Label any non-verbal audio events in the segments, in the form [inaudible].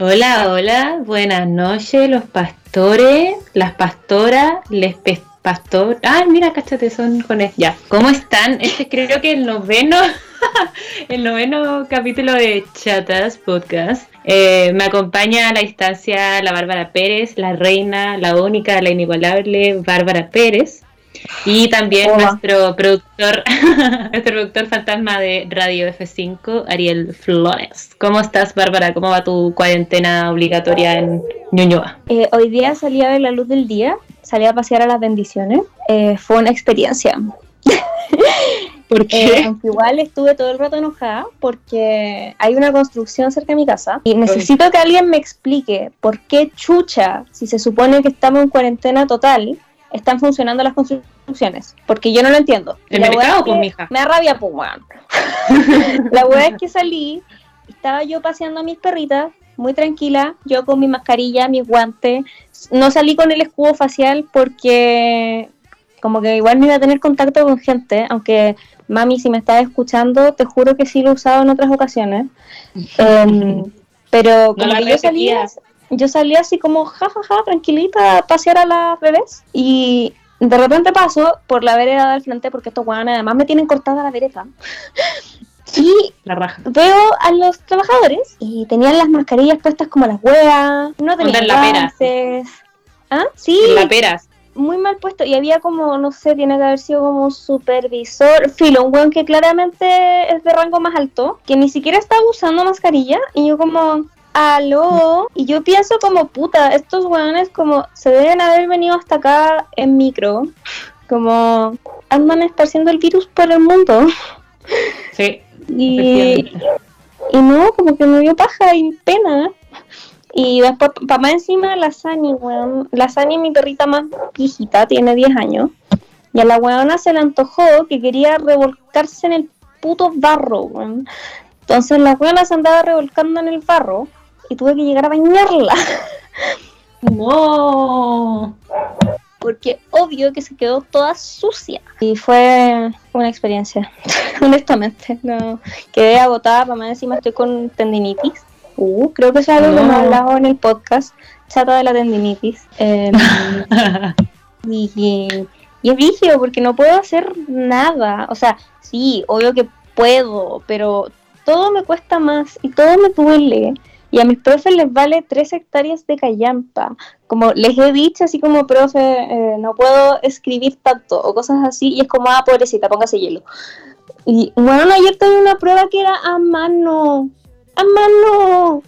Hola, hola, buenas noches, los pastores, las pastoras, les pastor. Ah, mira, cáchate, son con el... Ya, ¿cómo están? Este creo que el noveno, [laughs] el noveno capítulo de Chatas Podcast. Eh, me acompaña a la distancia la Bárbara Pérez, la reina, la única, la inigualable Bárbara Pérez. Y también nuestro productor, [laughs] nuestro productor fantasma de Radio F5, Ariel Flores. ¿Cómo estás, Bárbara? ¿Cómo va tu cuarentena obligatoria en Ñuñoa? Eh, hoy día salí a ver la luz del día, salí a pasear a las bendiciones. Eh, fue una experiencia. [laughs] Porque eh, igual estuve todo el rato enojada porque hay una construcción cerca de mi casa y necesito que alguien me explique por qué chucha, si se supone que estamos en cuarentena total, están funcionando las construcciones, porque yo no lo entiendo. ¿El mercado, pues, mija? Me da rabia, pues, [laughs] la weá es que salí, estaba yo paseando a mis perritas, muy tranquila, yo con mi mascarilla, mis guantes, no salí con el escudo facial porque como que igual me iba a tener contacto con gente, aunque mami, si me estás escuchando, te juro que sí lo he usado en otras ocasiones. [laughs] Em, pero como que yo salía, yo salía así como jajaja, ja, ja, tranquilita, a pasear a las bebés y de repente paso por la vereda del frente porque estos guanes además me tienen cortada la vereda. [laughs] Y veo a los trabajadores y tenían las mascarillas puestas como las huevas, no tenían la ¿Ah? Sí. peras. Muy mal puesto. Y había como, no sé, tiene que haber sido como un supervisor. Filo, un weón que claramente es de rango más alto, que ni siquiera estaba usando mascarilla. Y yo como, aló. Y yo pienso como, puta, estos weones como se deben haber venido hasta acá en micro. Como andan esparciendo el virus por el mundo. Sí. Y, y no, como que me dio paja y pena. Y después, para más encima, la Sani, weón. La Sani, mi perrita más viejita, tiene 10 años. Y a la weona se le antojó que quería revolcarse en el puto barro, weón. Entonces la weona se andaba revolcando en el barro y tuve que llegar a bañarla. No. Porque obvio que se quedó toda sucia. Y fue una experiencia, [laughs] honestamente. No. Quedé agotada, para encima estoy con tendinitis. Uh, creo que es algo que me hablado en el podcast, chata de la tendinitis. Em, [laughs] y, y, es vigio porque no puedo hacer nada. O sea, sí, obvio que puedo, pero todo me cuesta más y todo me duele. Y a mis profes les vale tres hectáreas de callampa. Como les he dicho, así como, profe, eh, no puedo escribir tanto o cosas así. Y es como, ah, pobrecita, póngase hielo. Y bueno, ayer tuve una prueba que era a mano. A mano.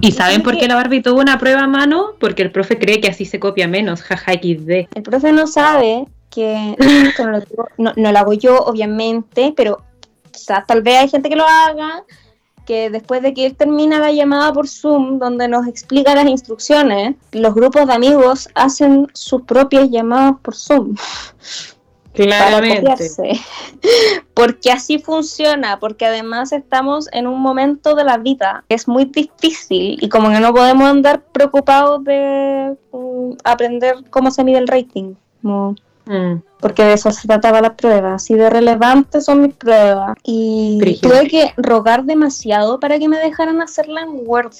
¿Y saben por qué la Barbie tuvo una prueba a mano? Porque el profe cree que así se copia menos, jaja XD. El profe no sabe que [laughs] no, no lo hago yo, obviamente, pero tal vez hay gente que lo haga que después de que él termina la llamada por Zoom, donde nos explica las instrucciones, los grupos de amigos hacen sus propias llamadas por Zoom. Claramente. [laughs] porque así funciona, porque además estamos en un momento de la vida que es muy difícil y como que no podemos andar preocupados de mm, aprender cómo se mide el rating. Mm. Porque de eso se trataba la prueba. Así de relevantes son mis pruebas. Y tuve que rogar demasiado para que me dejaran hacerla en Word.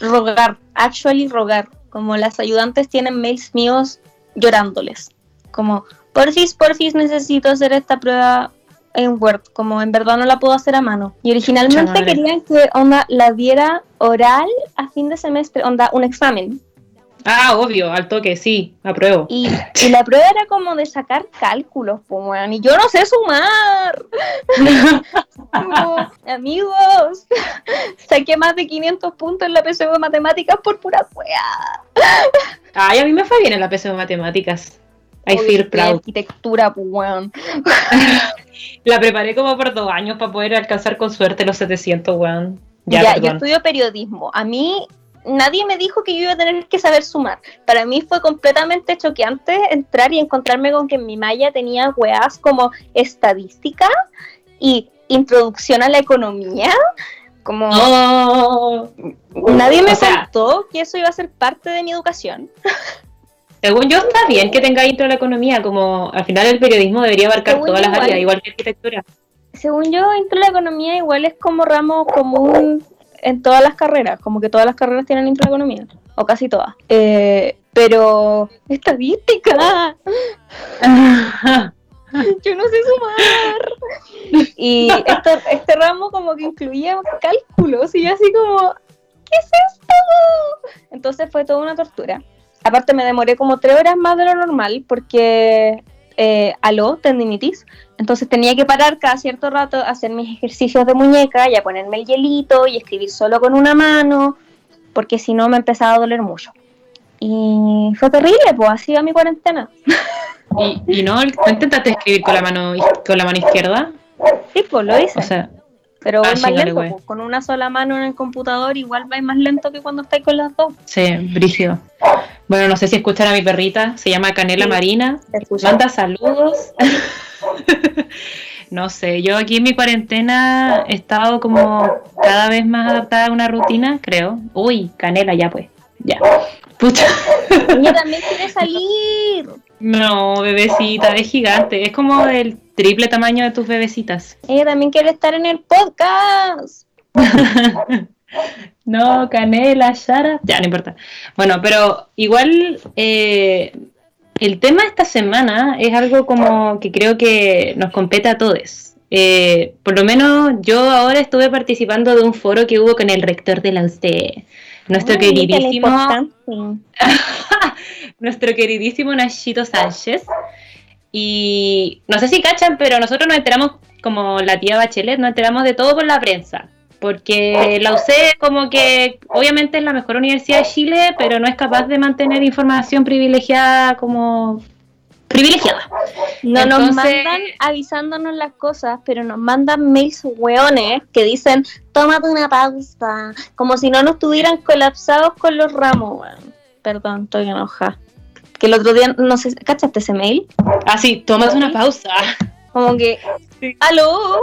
rogar, actually rogar. Como las ayudantes tienen mails míos llorándoles. Como, porfis, porfis, necesito hacer esta prueba en Word, como en verdad no la puedo hacer a mano. Y originalmente querían que onda la diera oral a fin de semestre, onda un examen. Ah, obvio, al toque, sí, apruebo. Y, y la prueba era como de sacar cálculos, pues, y yo no sé sumar. [laughs] amigos, [laughs] saqué más de 500 puntos en la PSU de matemáticas por pura wea. Ay, a mí me fue bien en la PSU de matemáticas. I feel proud. Arquitectura, weón. [laughs] la preparé como por dos años para poder alcanzar con suerte los 700, weón. Ya, yo estudio periodismo. A mí nadie me dijo que yo iba a tener que saber sumar. Para mí fue completamente choqueante entrar y encontrarme con que en mi malla tenía weas como estadística y introducción a la economía. Como nadie me contó que eso iba a ser parte de mi educación. Según yo está bien que tenga intro a la economía, como al final el periodismo debería abarcar todas las áreas, igual que arquitectura. Según yo, intro a la economía igual es como ramo común en todas las carreras, como que todas las carreras tienen intraeconomía, o casi todas. Eh, pero estadística. [laughs] Yo no sé sumar. Y este, este ramo como que incluía cálculos y yo así como, ¿qué es esto? Entonces fue toda una tortura. Aparte me demoré como tres horas más de lo normal porque eh, aló, tendinitis. Entonces tenía que parar cada cierto rato a hacer mis ejercicios de muñeca y a ponerme el hielito y escribir solo con una mano, porque si no me empezaba a doler mucho. Y fue terrible, pues así va mi cuarentena. ¿Y, y no, intentaste escribir con la mano con la mano izquierda? Sí, pues lo hice. O sea, pero Ah, voy más lento, pues, con una sola mano en el computador igual vais más lento que cuando estáis con las dos. sí, brígido. Bueno, no sé si escuchan a mi perrita, se llama Canela Sí. Marina. Manda saludos. [laughs] no sé, yo aquí en mi cuarentena he estado como cada vez más adaptada a una rutina, creo. Uy, canela ya pues. Ya. Pucha. Ella también quiere salir. No, bebecita, es gigante. Es como del triple tamaño de tus bebecitas. Ella también quiere estar en el podcast. [laughs] No, canela, Shara. Ya, no importa. Bueno, pero igual eh, el tema de esta semana es algo como que creo que nos compete a todos. Eh, por lo menos yo ahora estuve participando de un foro que hubo con el rector de la UCE, nuestro Ay, qué queridísimo, [laughs] nuestro queridísimo Nachito Sánchez. Y no sé si cachan, pero nosotros nos enteramos, como la tía Bachelet, nos enteramos de todo por la prensa. Porque la UC como que obviamente es la mejor universidad de Chile, pero no es capaz de mantener información privilegiada como privilegiada. No nos mandan avisándonos las cosas, pero nos mandan mails hueones que dicen, tómate una pausa, como si no nos tuvieran colapsados con los ramos, weón. Perdón, estoy enojada. Que el otro día, no sé, ¿cachaste ese mail? Ah, sí, tómate una pausa. Como que, Sí. ¿aló?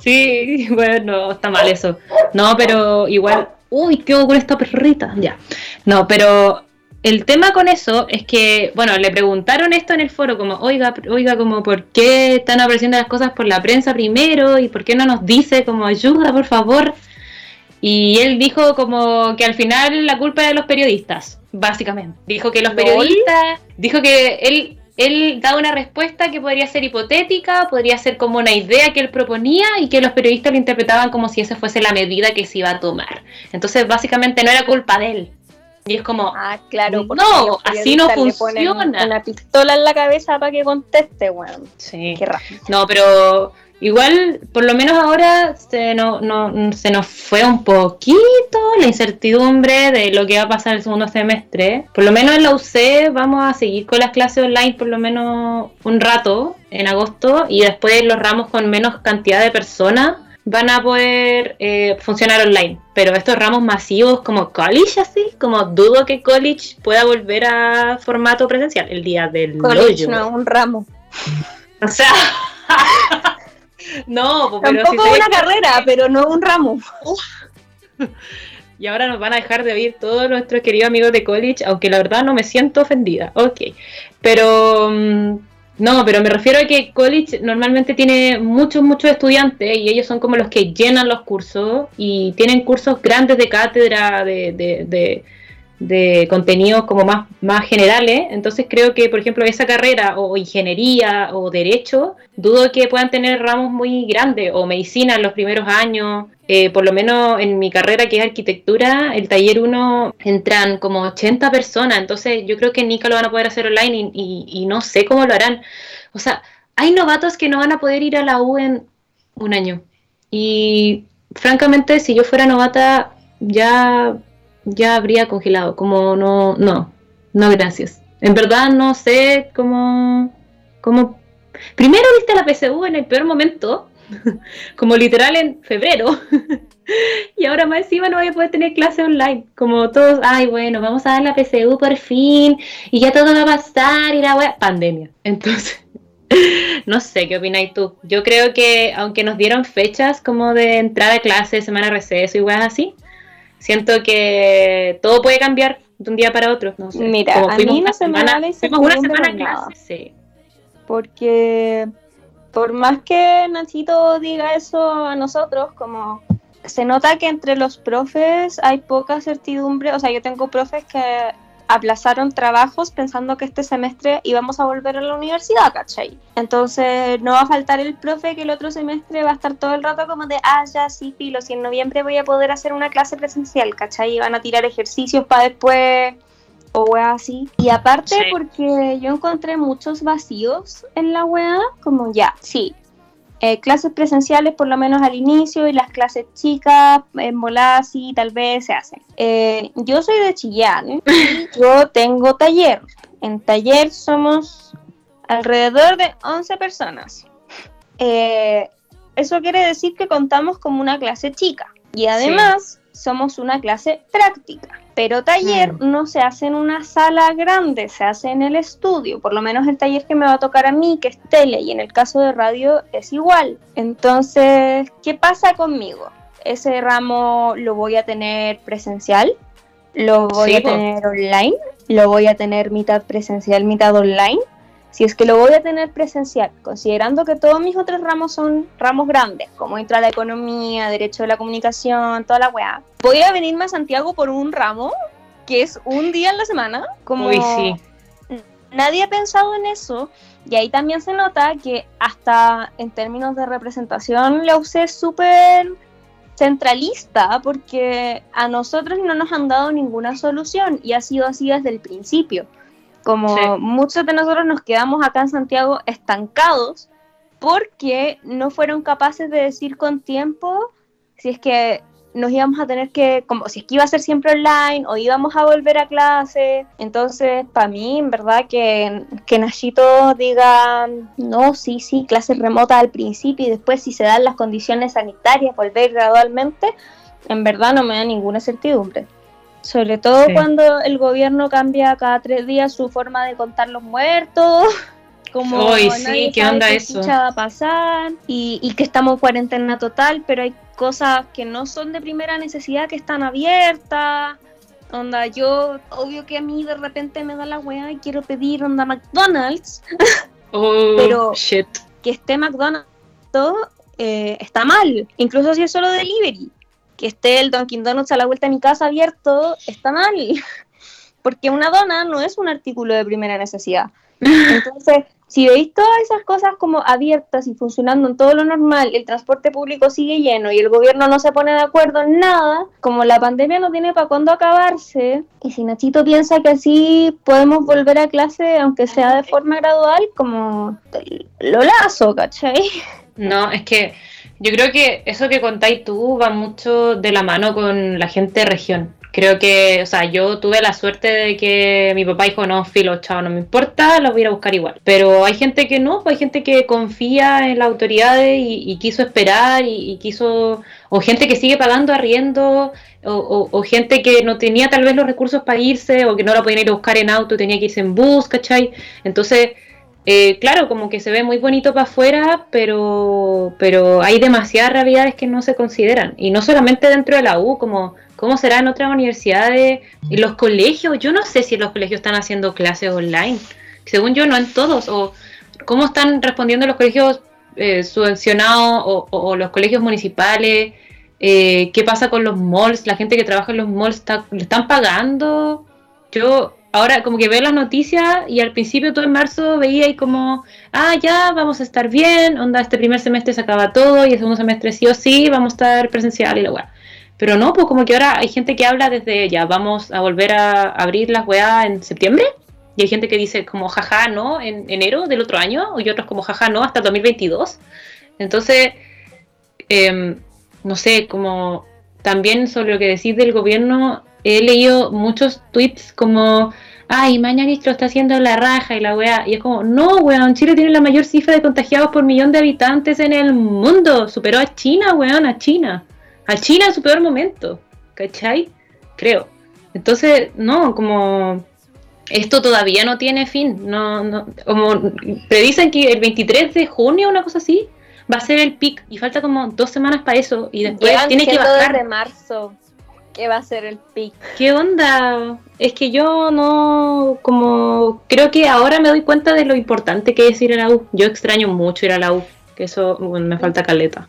Sí, [laughs] bueno, está mal eso. No, pero igual, uy, ¿qué hago con esta perrita? Ya. No, pero el tema con eso es que, bueno, le preguntaron esto en el foro, como, oiga, oiga, como, ¿por qué están apareciendo las cosas por la prensa primero? ¿Y por qué no nos dice como ayuda, por favor? Y él dijo como que al final la culpa es de los periodistas, básicamente. Dijo que los periodistas, dijo que él, él da una respuesta que podría ser hipotética, podría ser como una idea que él proponía y que los periodistas lo interpretaban como si esa fuese la medida que se iba a tomar. Entonces básicamente no era culpa de él. Y es como, Ah, claro. No, así no funciona. Una pistola en la cabeza para que conteste, weón. sí. Qué raro. No, pero igual, por lo menos ahora se, no, no, se nos fue un poquito la incertidumbre de lo que va a pasar el segundo semestre. Por lo menos en la UC vamos a seguir con las clases online por lo menos un rato en agosto y después los ramos con menos cantidad de personas van a poder eh, funcionar online. Pero estos ramos masivos como college así, como dudo que college pueda volver a formato presencial el día del College, no, un ramo. [laughs] O sea, no, pues, pero Tampoco si una carrera, pero no un ramo. Y ahora nos van a dejar de oír todos nuestros queridos amigos de college, aunque la verdad no me siento ofendida. Ok, pero mm, no, pero me refiero a que college normalmente tiene muchos, muchos estudiantes y ellos son como los que llenan los cursos y tienen cursos grandes de cátedra, de, de, de, de contenidos como más, más generales. Entonces creo que, por ejemplo, esa carrera o ingeniería o derecho, dudo que puedan tener ramos muy grandes o medicina en los primeros años. Eh, por lo menos en mi carrera que es arquitectura, el taller 1 entran como 80 personas, entonces yo creo que Nica lo van a poder hacer online y, y- y no sé cómo lo harán. O sea, hay novatos que no van a poder ir a la U en un año. Y francamente, si yo fuera novata, ya, ya habría congelado. Como no, no, no, gracias. En verdad no sé cómo, cómo... Primero viste la PSU en el peor momento, [laughs] como literal en febrero. [laughs] y ahora más encima no voy a poder tener clase online. Como todos, ay, bueno, vamos a dar la PSU por fin y ya todo va a pasar y la wea. Pandemia. [laughs] Entonces, no sé, ¿qué opináis tú? Yo creo que aunque nos dieron fechas como de entrada a clase, semana receso y weas así, siento que todo puede cambiar de un día para otro. No sé. Mira, Como a mí una semana- la fuimos una semana nada. clase, sí. Porque por más que Nachito diga eso a nosotros, como se nota que entre los profes hay poca certidumbre, o sea, yo tengo profes que aplazaron trabajos pensando que este semestre íbamos a volver a la universidad, ¿cachai? Entonces no va a faltar el profe que el otro semestre va a estar todo el rato como de, ah, ya sí, filo, si en noviembre voy a poder hacer una clase presencial, ¿cachai? Y van a tirar ejercicios para después o wea así. Y aparte porque yo encontré muchos vacíos en la wea, como ya, sí, eh, clases presenciales por lo menos al inicio y las clases chicas en bolas y tal vez se hacen. Eh, yo soy de Chillán [laughs] y yo tengo taller. En taller somos alrededor de 11 personas. Eh, eso quiere decir que contamos como una clase chica y además somos una clase práctica. Pero taller mm. no se hace en una sala grande, se hace en el estudio. Por lo menos el taller que me va a tocar a mí, que es tele, y en el caso de radio es igual. Entonces, ¿qué pasa conmigo? Ese ramo lo voy a tener presencial, lo voy a tener online, lo voy a tener mitad presencial, mitad online si es que lo voy a tener presencial, considerando que todos mis otros ramos son ramos grandes, como entra la economía, derecho de la comunicación, toda la weá, voy a venirme a Santiago por un ramo que es un día en la semana, como Uy, sí. nadie ha pensado en eso. Y ahí también se nota que hasta en términos de representación la es súper centralista porque a nosotros no nos han dado ninguna solución y ha sido así desde el principio. Como muchos de nosotros nos quedamos acá en Santiago estancados porque no fueron capaces de decir con tiempo si es que nos íbamos a tener que, como si es que iba a ser siempre online o íbamos a volver a clase. Entonces, para mí, en verdad, que, que Nachito diga, no, sí, sí, clase remota al principio y después si se dan las condiciones sanitarias, volver gradualmente, en verdad no me da ninguna certidumbre. Sobre todo cuando el gobierno cambia cada tres días su forma de contar los muertos. [laughs] Como Hoy sí, ¿qué onda eso? va a pasar y, y que estamos en cuarentena total, pero hay cosas que no son de primera necesidad que están abiertas. Onda, yo, obvio que a mí de repente me da la weá y quiero pedir onda McDonald's. Oh, [laughs] pero shit. que esté McDonald's eh, está mal, incluso si es solo delivery que esté el Dunkin' Donuts a la vuelta de mi casa abierto está mal, [laughs] porque una dona no es un artículo de primera necesidad. Entonces, si veis todas esas cosas como abiertas y funcionando en todo lo normal, el transporte público sigue lleno y el gobierno no se pone de acuerdo en nada, como la pandemia no tiene para cuándo acabarse, y si Nachito piensa que así podemos volver a clase, aunque sea de forma gradual, como lo lazo, ¿cachai? No, es que yo creo que eso que contáis tú va mucho de la mano con la gente de región. Creo que, o sea, yo tuve la suerte de que mi papá dijo, no, filo, chao, no me importa, lo voy a ir a buscar igual. Pero hay gente que no, pues hay gente que confía en las autoridades y, quiso esperar y, quiso, o gente que sigue pagando arriendo, o, o, gente que no tenía tal vez los recursos para irse, o que no la podían ir a buscar en auto, tenía que irse en bus, ¿cachai? Entonces eh, claro, como que se ve muy bonito para afuera, pero, pero hay demasiadas realidades que no se consideran. Y no solamente dentro de la U, como cómo será en otras universidades, en los colegios. Yo no sé si los colegios están haciendo clases online. Según yo, no en todos. O cómo están respondiendo los colegios eh, subvencionados o, los colegios municipales. Eh, ¿Qué pasa con los malls? La gente que trabaja en los malls, ¿le están pagando? Yo ahora como que veo las noticias y al principio todo en marzo veía y como, ah, ya, vamos a estar bien, onda, este primer semestre se acaba todo y el segundo semestre sí o sí, vamos a estar presencial y la weá. Pero no, pues como que ahora hay gente que habla desde ya, vamos a volver a abrir las weá en septiembre. Y hay gente que dice como jaja no en enero del otro año, y otros como jaja no hasta 2022. Entonces, em, no sé, como también sobre lo que decís del gobierno, he leído muchos tweets como, ay, Mañanich lo está haciendo la raja y la weá. Y es como, no, weón, Chile tiene la mayor cifra de contagiados por millón de habitantes en el mundo. Superó a China, weón, a China. A China en su peor momento. ¿Cachai? Creo. Entonces, no, como esto todavía no tiene fin. No, no, como predicen que el 23 de junio, una cosa así, va a ser el pic y falta como dos semanas para eso y después tiene que bajar. de marzo que va a ser el pic. ¿Qué onda? Es que yo no, como, creo que ahora me doy cuenta de lo importante que es ir a la U. Yo extraño mucho ir a la U, que eso me falta caleta.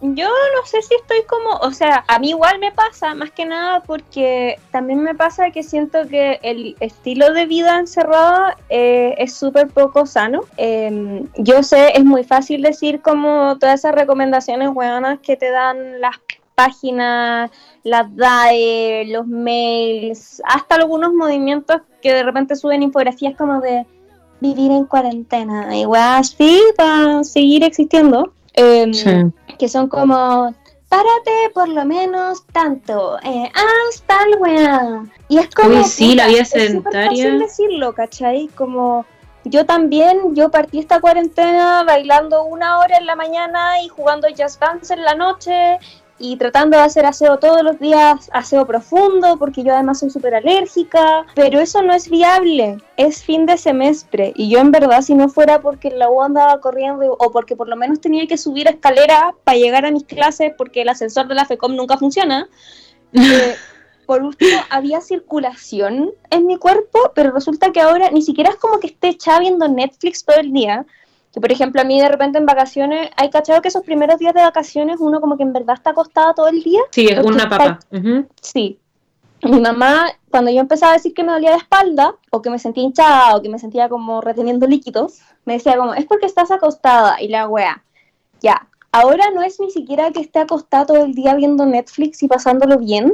yo no sé si estoy como, o sea, a mí igual me pasa, más que nada porque también me pasa que siento que el estilo de vida encerrado eh, es súper poco sano. Em, yo sé, es muy fácil decir como todas esas recomendaciones buenas que te dan las páginas, las DAE, los mails, hasta algunos movimientos que de repente suben infografías como de vivir en cuarentena, igual así para seguir existiendo. Em, que son como, párate por lo menos tanto, eh, haz tal weá. Y es como. Uy, sí, la vida es sedentaria. fácil decirlo, ¿cachai? Como. Yo también, yo partí esta cuarentena bailando una hora en la mañana y jugando jazz dance en la noche y tratando de hacer aseo todos los días, aseo profundo, porque yo además soy súper alérgica, pero eso no es viable, es fin de semestre y yo en verdad si no fuera porque la U andaba corriendo o porque por lo menos tenía que subir escaleras para llegar a mis clases porque el ascensor de la FECOM nunca funciona, [laughs] eh, por último había circulación en mi cuerpo, pero resulta que ahora ni siquiera es como que esté echada viendo Netflix todo el día, que por ejemplo a mí de repente en vacaciones, hay cachado que esos primeros días de vacaciones uno como que en verdad está acostada todo el día. Sí, es una está- papa. Sí. Mi mamá, cuando yo empezaba a decir que me dolía la espalda, o que me sentía hinchada, o que me sentía como reteniendo líquidos, me decía como, es porque estás acostada, y la wea, ya. Ahora no es ni siquiera que esté acostada todo el día viendo Netflix y pasándolo bien.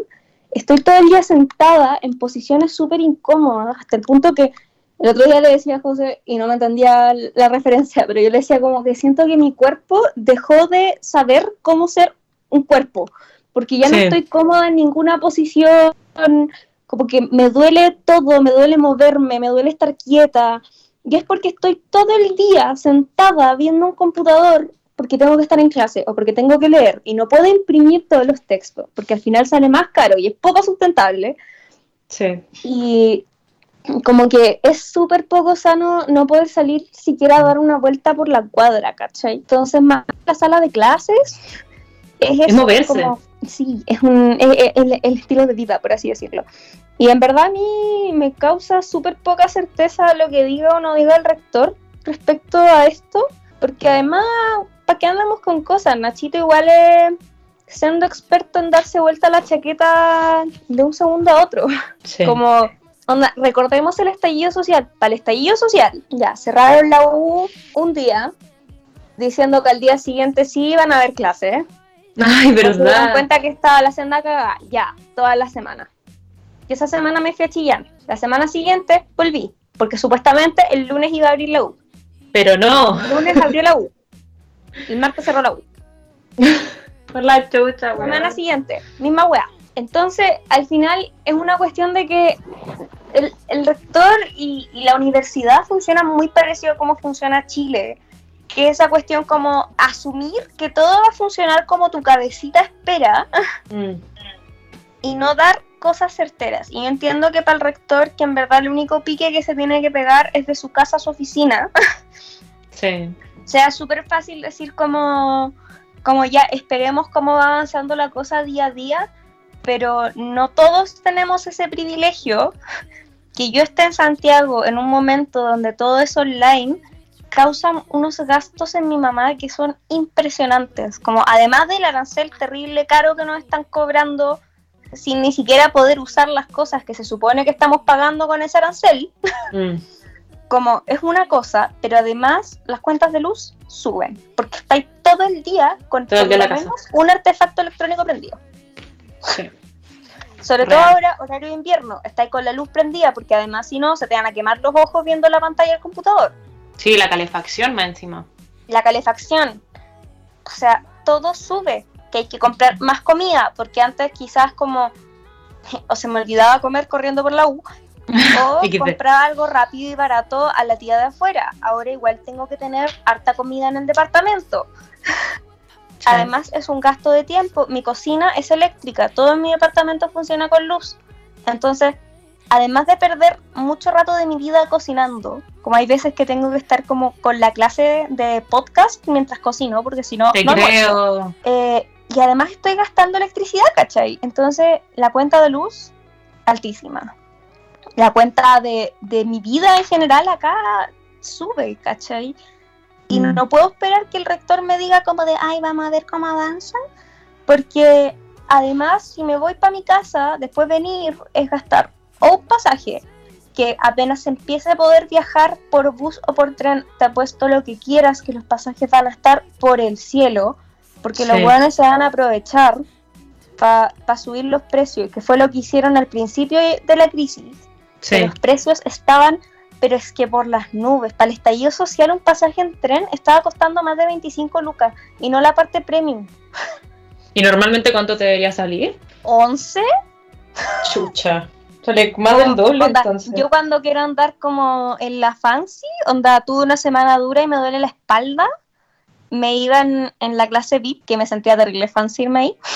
Estoy todo el día sentada en posiciones súper incómodas, hasta el punto que el otro día le decía a José, y no me entendía la referencia, pero yo le decía como que siento que mi cuerpo dejó de saber cómo ser un cuerpo, porque ya no Sí. estoy cómoda en ninguna posición, como que me duele todo, me duele moverme, me duele estar quieta, y es porque estoy todo el día sentada viendo un computador porque tengo que estar en clase o porque tengo que leer y no puedo imprimir todos los textos, porque al final sale más caro y es poco sustentable. Sí. Y como que es súper poco sano no poder salir siquiera a dar una vuelta por la cuadra, ¿cachai? Entonces, más la sala de clases es, moverse. como- sí, es, un, es- es el, el estilo de vida, por así decirlo. Y en verdad a mí me causa súper poca certeza lo que diga o no diga el rector respecto a esto, porque además, ¿para qué andamos con cosas? Nachito igual es siendo experto en darse vuelta la chaqueta de un segundo a otro. sí. Como, onda, recordemos el estallido social. Para el estallido social, ya, cerraron la U un día, diciendo que al día siguiente sí iban a haber clases. Ay, No se dieron verdad. cuenta que estaba la senda cagada, ya, toda la semana. Y esa semana me fui a Chillán. La semana siguiente volví, porque supuestamente el lunes iba a abrir la U. Pero no. El lunes abrió la U. El martes cerró la U. [laughs] Por la chucha, weón. semana siguiente, misma weá. Entonces, al final es una cuestión de que el, el rector y, y la universidad funcionan muy parecido a cómo funciona Chile. Que esa cuestión como asumir que todo va a funcionar como tu cabecita espera Mm. y no dar cosas certeras. Y yo entiendo que para el rector, que en verdad el único pique que se tiene que pegar es de su casa a su oficina, Sí. [laughs] sea súper fácil decir como, como ya esperemos cómo va avanzando la cosa día a día, pero no todos tenemos ese privilegio. Que yo esté en Santiago en un momento donde todo es online causan unos gastos en mi mamá que son impresionantes, como además del arancel terrible caro que nos están cobrando sin ni siquiera poder usar las cosas que se supone que estamos pagando con ese arancel, Mm. como es una cosa, pero además las cuentas de luz suben, porque estáis todo el día con por lo menos un artefacto electrónico prendido. Sí. Sobre Real. todo ahora, horario de invierno, estáis con la luz prendida, porque además si no, se te van a quemar los ojos viendo la pantalla del computador. Sí, la calefacción más encima. La calefacción, o sea, todo sube, que hay que comprar más comida, porque antes quizás como, [laughs] o se me olvidaba comer corriendo por la U, [laughs] o XD. comprar algo rápido y barato a la tía de afuera. Ahora igual tengo que tener harta comida en el departamento. [laughs] Sí. Además es un gasto de tiempo. Mi cocina es eléctrica, todo en mi departamento funciona con luz. Entonces, además de perder mucho rato de mi vida cocinando, como hay veces que tengo que estar como con la clase de podcast mientras cocino, porque si no, Te no creo. Eh, y además estoy gastando electricidad, ¿cachai? Entonces, la cuenta de luz, altísima. La cuenta de, de mi vida en general acá sube, ¿cachai? Y Mm. no puedo esperar que el rector me diga como de, ay, vamos a ver cómo avanza. Porque además, si me voy para mi casa, después venir es gastar o un pasaje, que apenas empiece a poder viajar por bus o por tren, te apuesto lo que quieras, que los pasajes van a estar por el cielo, porque los buenos se van a aprovechar para subir los precios, que fue lo que hicieron al principio de la crisis. que. Los precios estaban, pero es que por las nubes. Para el estallido social, un pasaje en tren estaba costando más de 25 lucas y no la parte premium. [laughs] ¿Y normalmente cuánto te debería salir? 11. Chucha. Sale más del doble Onda, entonces. Yo cuando quiero andar como en la fancy, onda, tuve una semana dura y me duele la espalda, me iba en, en la clase VIP, que me sentía terrible fancy irme ahí. [laughs]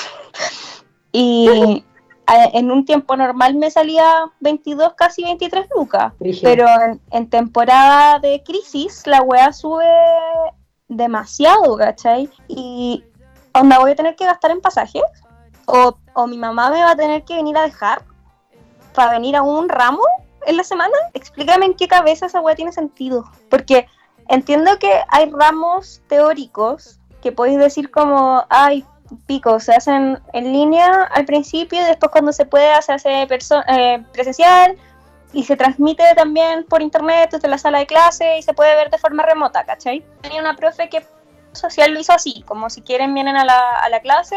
Y [laughs] en un tiempo normal me salía 22, casi 23 lucas. Pero en, en temporada de crisis la weá sube demasiado, ¿cachai? Y onda, voy a tener que gastar en pasajes. O, o mi mamá me va a tener que venir a dejar para venir a un ramo en la semana. Explícame en qué cabeza esa weá tiene sentido. Porque entiendo que hay ramos teóricos que podéis decir como, ay, pico, se hacen en línea al principio y después cuando se puede se hace eh, presencial y se transmite también por internet desde la sala de clase y se puede ver de forma remota, ¿cachai? Tenía una profe que social lo hizo así, como si quieren vienen a la, a la clase,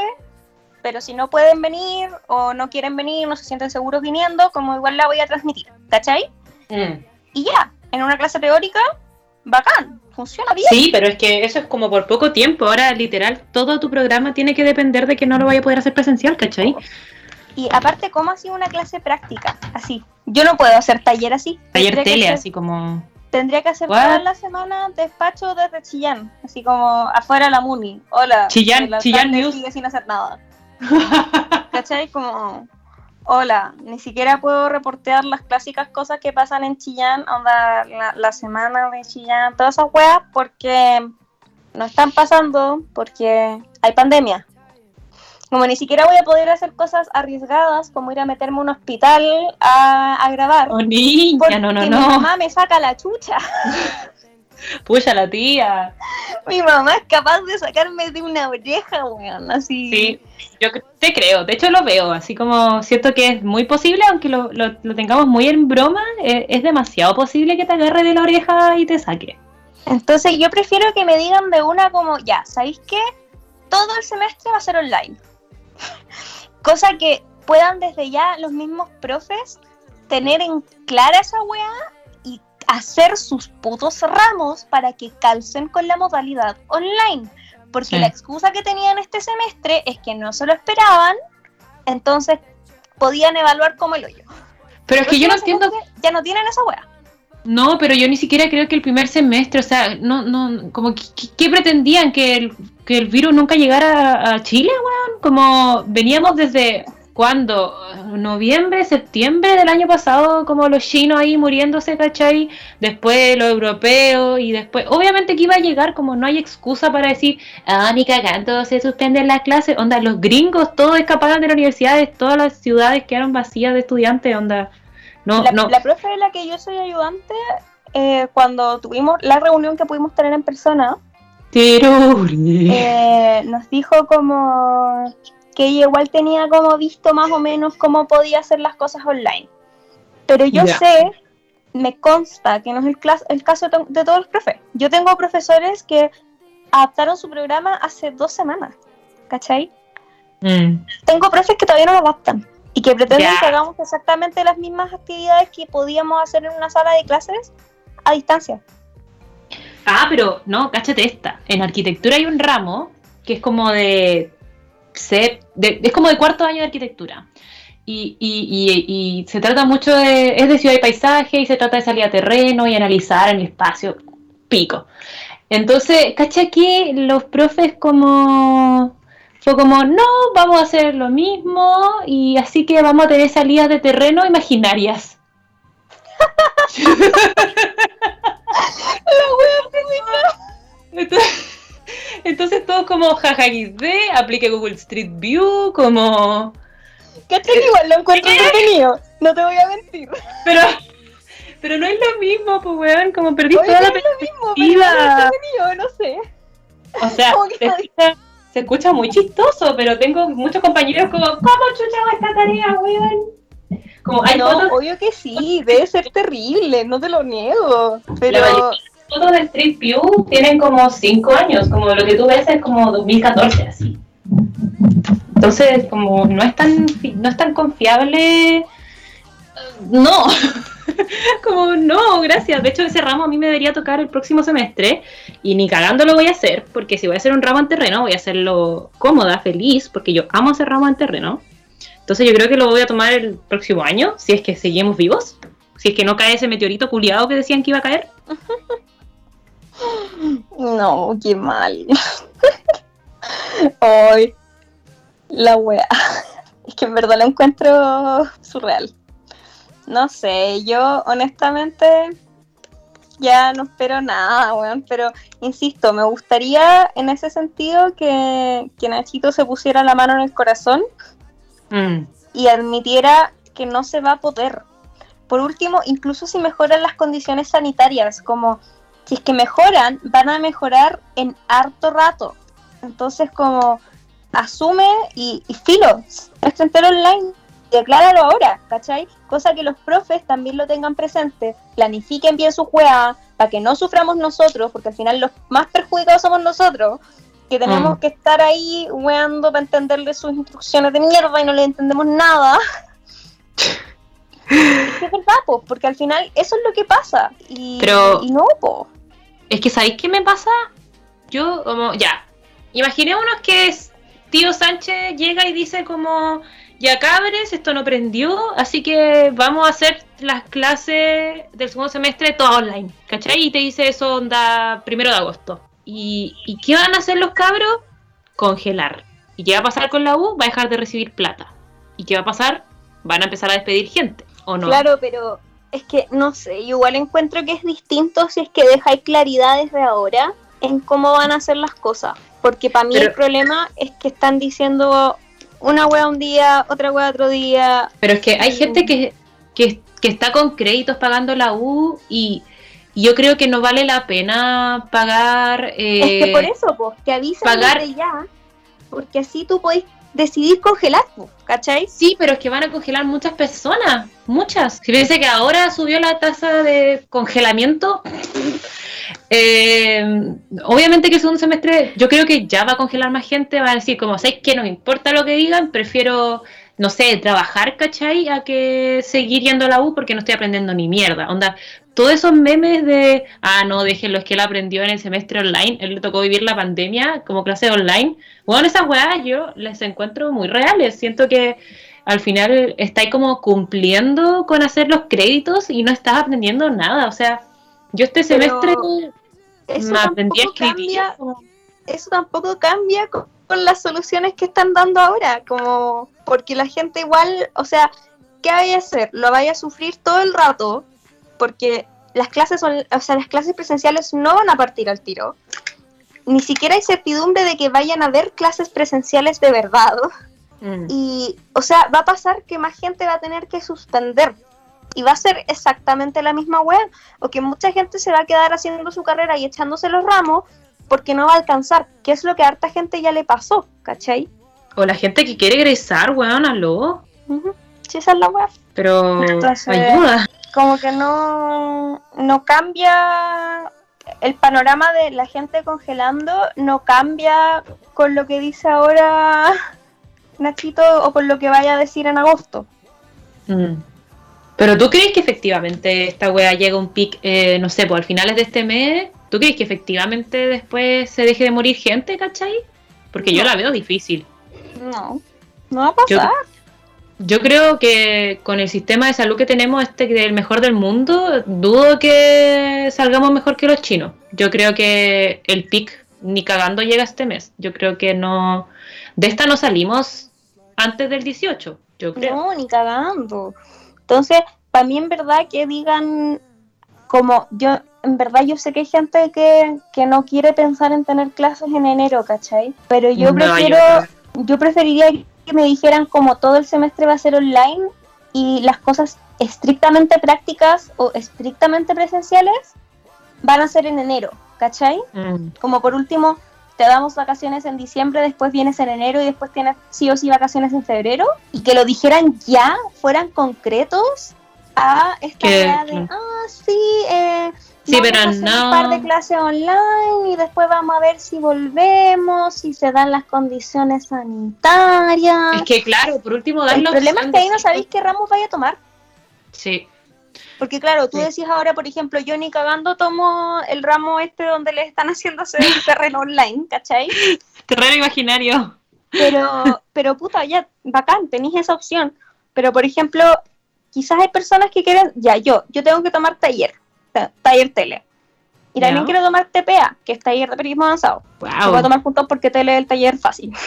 pero si no pueden venir o no quieren venir, no se sienten seguros viniendo, como igual la voy a transmitir, ¿cachai? Mm. Y ya, en una clase teórica, bacán, funciona bien. Sí, pero es que eso es como por poco tiempo. Ahora, literal, todo tu programa tiene que depender de que no lo vaya a poder hacer presencial, ¿cachai? Y aparte, ¿cómo ha sido una clase práctica? Así. Yo no puedo hacer taller así. Taller Tendría tele, hacer- así como. Tendría que hacer toda la semana despacho desde Chillán, así como afuera la Muni. Hola. Chillán- Chillán News. sigue sin hacer nada. [laughs] ¿Cachai? Como, hola, ni siquiera puedo reportear las clásicas cosas que pasan en Chillán, onda, la, la semana de Chillán, todas esas weas, porque no están pasando, porque hay pandemia. Como ni siquiera voy a poder hacer cosas arriesgadas, como ir a meterme a un hospital a, a grabar. Oh, niña, Porque no, no, mi no. mamá me saca la chucha. [laughs] Pucha la tía. Mi mamá es capaz de sacarme de una oreja, weón, así. Sí, yo te creo. De hecho, lo veo. Así como siento que es muy posible, aunque lo, lo- lo tengamos muy en broma, eh, es demasiado posible que te agarre de la oreja y te saque. Entonces yo prefiero que me digan de una como, ya, ¿sabéis qué? Todo el semestre va a ser online. [laughs] Cosa que puedan desde ya los mismos profes tener en clara esa weá hacer sus putos ramos para que calcen con la modalidad online. Porque Sí. la excusa que tenían este semestre es que no se lo esperaban, entonces podían evaluar como el hoyo. Pero es que yo no entiendo. Ya no tienen esa weá. No, pero yo ni siquiera creo que el primer semestre, o sea, no, no, como, que- ¿qué pretendían? ¿Que el, que el virus nunca llegara a, a Chile, weón? Como veníamos desde, ¿cuándo? Noviembre, septiembre del año pasado, como los chinos ahí muriéndose, ¿cachai? Después los europeos y después, obviamente que iba a llegar, como no hay excusa para decir, ah, ni cagando, se suspenden las clases, onda, los gringos todos escaparon de las universidades, todas las ciudades quedaron vacías de estudiantes, onda. No, la, no. la profe de la que yo soy ayudante, eh, cuando tuvimos la reunión que pudimos tener en persona, eh, nos dijo como que ella igual tenía como visto más o menos cómo podía hacer las cosas online. Pero yo sé, me consta que no es el, el caso de, to- de todos los profes. Yo tengo profesores que adaptaron su programa hace dos semanas, ¿cachai? Mm. tengo profes que todavía no lo adaptan y que pretenden que hagamos exactamente las mismas actividades que podíamos hacer en una sala de clases a distancia. Ah, pero no, cáchate esta. En arquitectura hay un ramo que es como de, se- de- es como de cuarto año de arquitectura. Y, y- y- y se trata mucho de, es de ciudad y paisaje y se trata de salir a terreno y analizar en el espacio pico. Entonces, cacha que los profes como, fue como, no, vamos a hacer lo mismo y así que vamos a tener salidas de terreno imaginarias. [laughs] [laughs] Entonces, entonces todos como jaja aplique Google Street View, como... ¿Cachai? Igual lo encuentro entretenido, no te voy a mentir. Pero, Pero no es lo mismo, pues, weón, como perdí Oye, toda no la es lo mismo, pero perspectiva. entretenido, no sé. O sea, se escucha, se escucha muy chistoso, pero tengo muchos compañeros como, ¿cómo chucha esta tarea, weón? Como hay no, fotos, obvio que sí, debe ser terrible, no te lo niego. Pero fotos de Street View tienen como 5 años, como lo que tú ves es como 2014, así. Entonces, como no es tan, no es tan confiable, eh, no. [laughs] como no, gracias. De hecho, ese ramo a mí me debería tocar el próximo semestre y ni cagando lo voy a hacer, porque si voy a hacer un ramo en terreno, voy a hacerlo cómoda, feliz, porque yo amo hacer ramo en terreno. Entonces yo creo que lo voy a tomar el próximo año, si es que seguimos vivos. Si es que no cae ese meteorito culiado que decían que iba a caer. No, qué mal. [laughs] Ay, la wea. Es que en verdad lo encuentro surreal. No sé, yo honestamente ya no espero nada, weón, pero insisto, me gustaría en ese sentido que, que Nachito se pusiera la mano en el corazón Mm. y admitiera que no se va a poder. Por último, incluso si mejoran las condiciones sanitarias, como si es que mejoran, van a mejorar en harto rato. Entonces, como asume y, y filo, esto entero online, decláralo ahora, ¿cachai? Cosa que los profes también lo tengan presente, planifiquen bien su juega para que no suframos nosotros, porque al final los más perjudicados somos nosotros, que tenemos Mm. que estar ahí weando para entenderle sus instrucciones de mierda y no le entendemos nada. [laughs] Es verdad, po, porque al final eso es lo que pasa. Y, Pero- y no, po. Es que ¿sabéis qué me pasa? Yo como, ya, imaginémonos que es- tío Sánchez llega y dice como, ya cabres, esto no prendió, así que vamos a hacer las clases del segundo semestre todas online, ¿cachai? Y te dice eso onda primero de agosto. ¿Y, ¿Y qué van a hacer los cabros? Congelar. ¿Y qué va a pasar con la U? Va a dejar de recibir plata. ¿Y qué va a pasar? Van a empezar a despedir gente, ¿o no? Claro, pero es que no sé, igual encuentro que es distinto si es que dejáis claridad desde ahora en cómo van a hacer las cosas. Porque para mí Pero- el problema es que están diciendo una wea un día, otra wea otro día. Pero es que hay gente que, que, que está con créditos pagando la U y, y yo creo que no vale la pena pagar. eh, es que por eso, pues, que avisen pagar- desde ya, porque así tú podés decidir congelar, ¿cachai? Sí, pero es que van a congelar muchas personas, muchas. Si dice que ahora subió la tasa de congelamiento, eh, obviamente que el segundo semestre yo creo que ya va a congelar más gente, va a decir como, sé que no importa lo que digan, prefiero, no sé, trabajar, ¿cachai? A que seguir yendo a la U porque no estoy aprendiendo ni mierda. Onda, todos esos memes de, ah, no, déjenlo, es que él aprendió en el semestre online, él le tocó vivir la pandemia como clase online. Bueno, esas weas yo las encuentro muy reales. Siento que al final estáis como cumpliendo con hacer los créditos y no estás aprendiendo nada. O sea, yo este semestre Eso me aprendí a escribir. cambia, eso tampoco cambia con, con las soluciones que están dando ahora, como porque la gente igual, o sea, ¿qué vaya a hacer? Lo vaya a sufrir todo el rato, porque las clases son, o sea, las clases presenciales no van a partir al tiro. Ni siquiera hay certidumbre de que vayan a haber clases presenciales de verdad. Mm. Y, o sea, va a pasar que más gente va a tener que suspender. Y va a ser exactamente la misma web. O que mucha gente se va a quedar haciendo su carrera y echándose los ramos porque no va a alcanzar. Que es lo que a harta gente ya le pasó, ¿cachai? O la gente que quiere egresar, weón, aló. Ujú. Sí, esa es la web. Pero Entonces- ayuda. Como que no, no cambia el panorama de la gente congelando, no cambia con lo que dice ahora [laughs] Nachito o con lo que vaya a decir en agosto. Mm. Pero tú crees que efectivamente esta wea llega a un pic, eh, no sé, pues al finales de este mes, ¿tú crees que efectivamente después se deje de morir gente, cachai? Porque yo la veo difícil. No, no va a pasar. yo creo que con el sistema de salud que tenemos, este que es el mejor del mundo, dudo que salgamos mejor que los chinos. Yo creo que el pic ni cagando llega este mes. Yo creo que no. De esta no salimos antes del 18, yo creo. No, ni cagando. Entonces, para mí en verdad que digan como yo, en verdad yo sé que hay gente que, que no quiere pensar en tener clases en enero, ¿cachai? Pero yo No, yo prefiero, yo preferiría que me dijeran como todo el semestre va a ser online y las cosas estrictamente prácticas o estrictamente presenciales van a ser en enero, ¿cachai? Mm. Como por último, te damos vacaciones en diciembre, después vienes en enero y después tienes sí o sí vacaciones en febrero, y que lo dijeran ya, fueran concretos a esta idea de, ah, sí, eh, Sí, vamos pero a hacer no. un par de clases online y después vamos a ver si volvemos, si se dan las condiciones sanitarias. Es que claro, por último, dar El problema es que ahí no sabéis qué ramos vaya a tomar. Sí, Porque claro, tú Sí. decís ahora, por ejemplo, yo ni cagando tomo el ramo este donde le están haciendo hacer el terreno online, ¿cachai? [laughs] terreno imaginario. Pero, [laughs] pero puta, ya, bacán, tenéis esa opción. Pero por ejemplo, quizás hay personas que quieren, ya, yo, yo tengo que tomar taller, ta- taller tele. Y también quiero tomar TPA, que es taller de periodismo avanzado. Puede Wow. tomar juntos porque tele es el taller fácil. [laughs]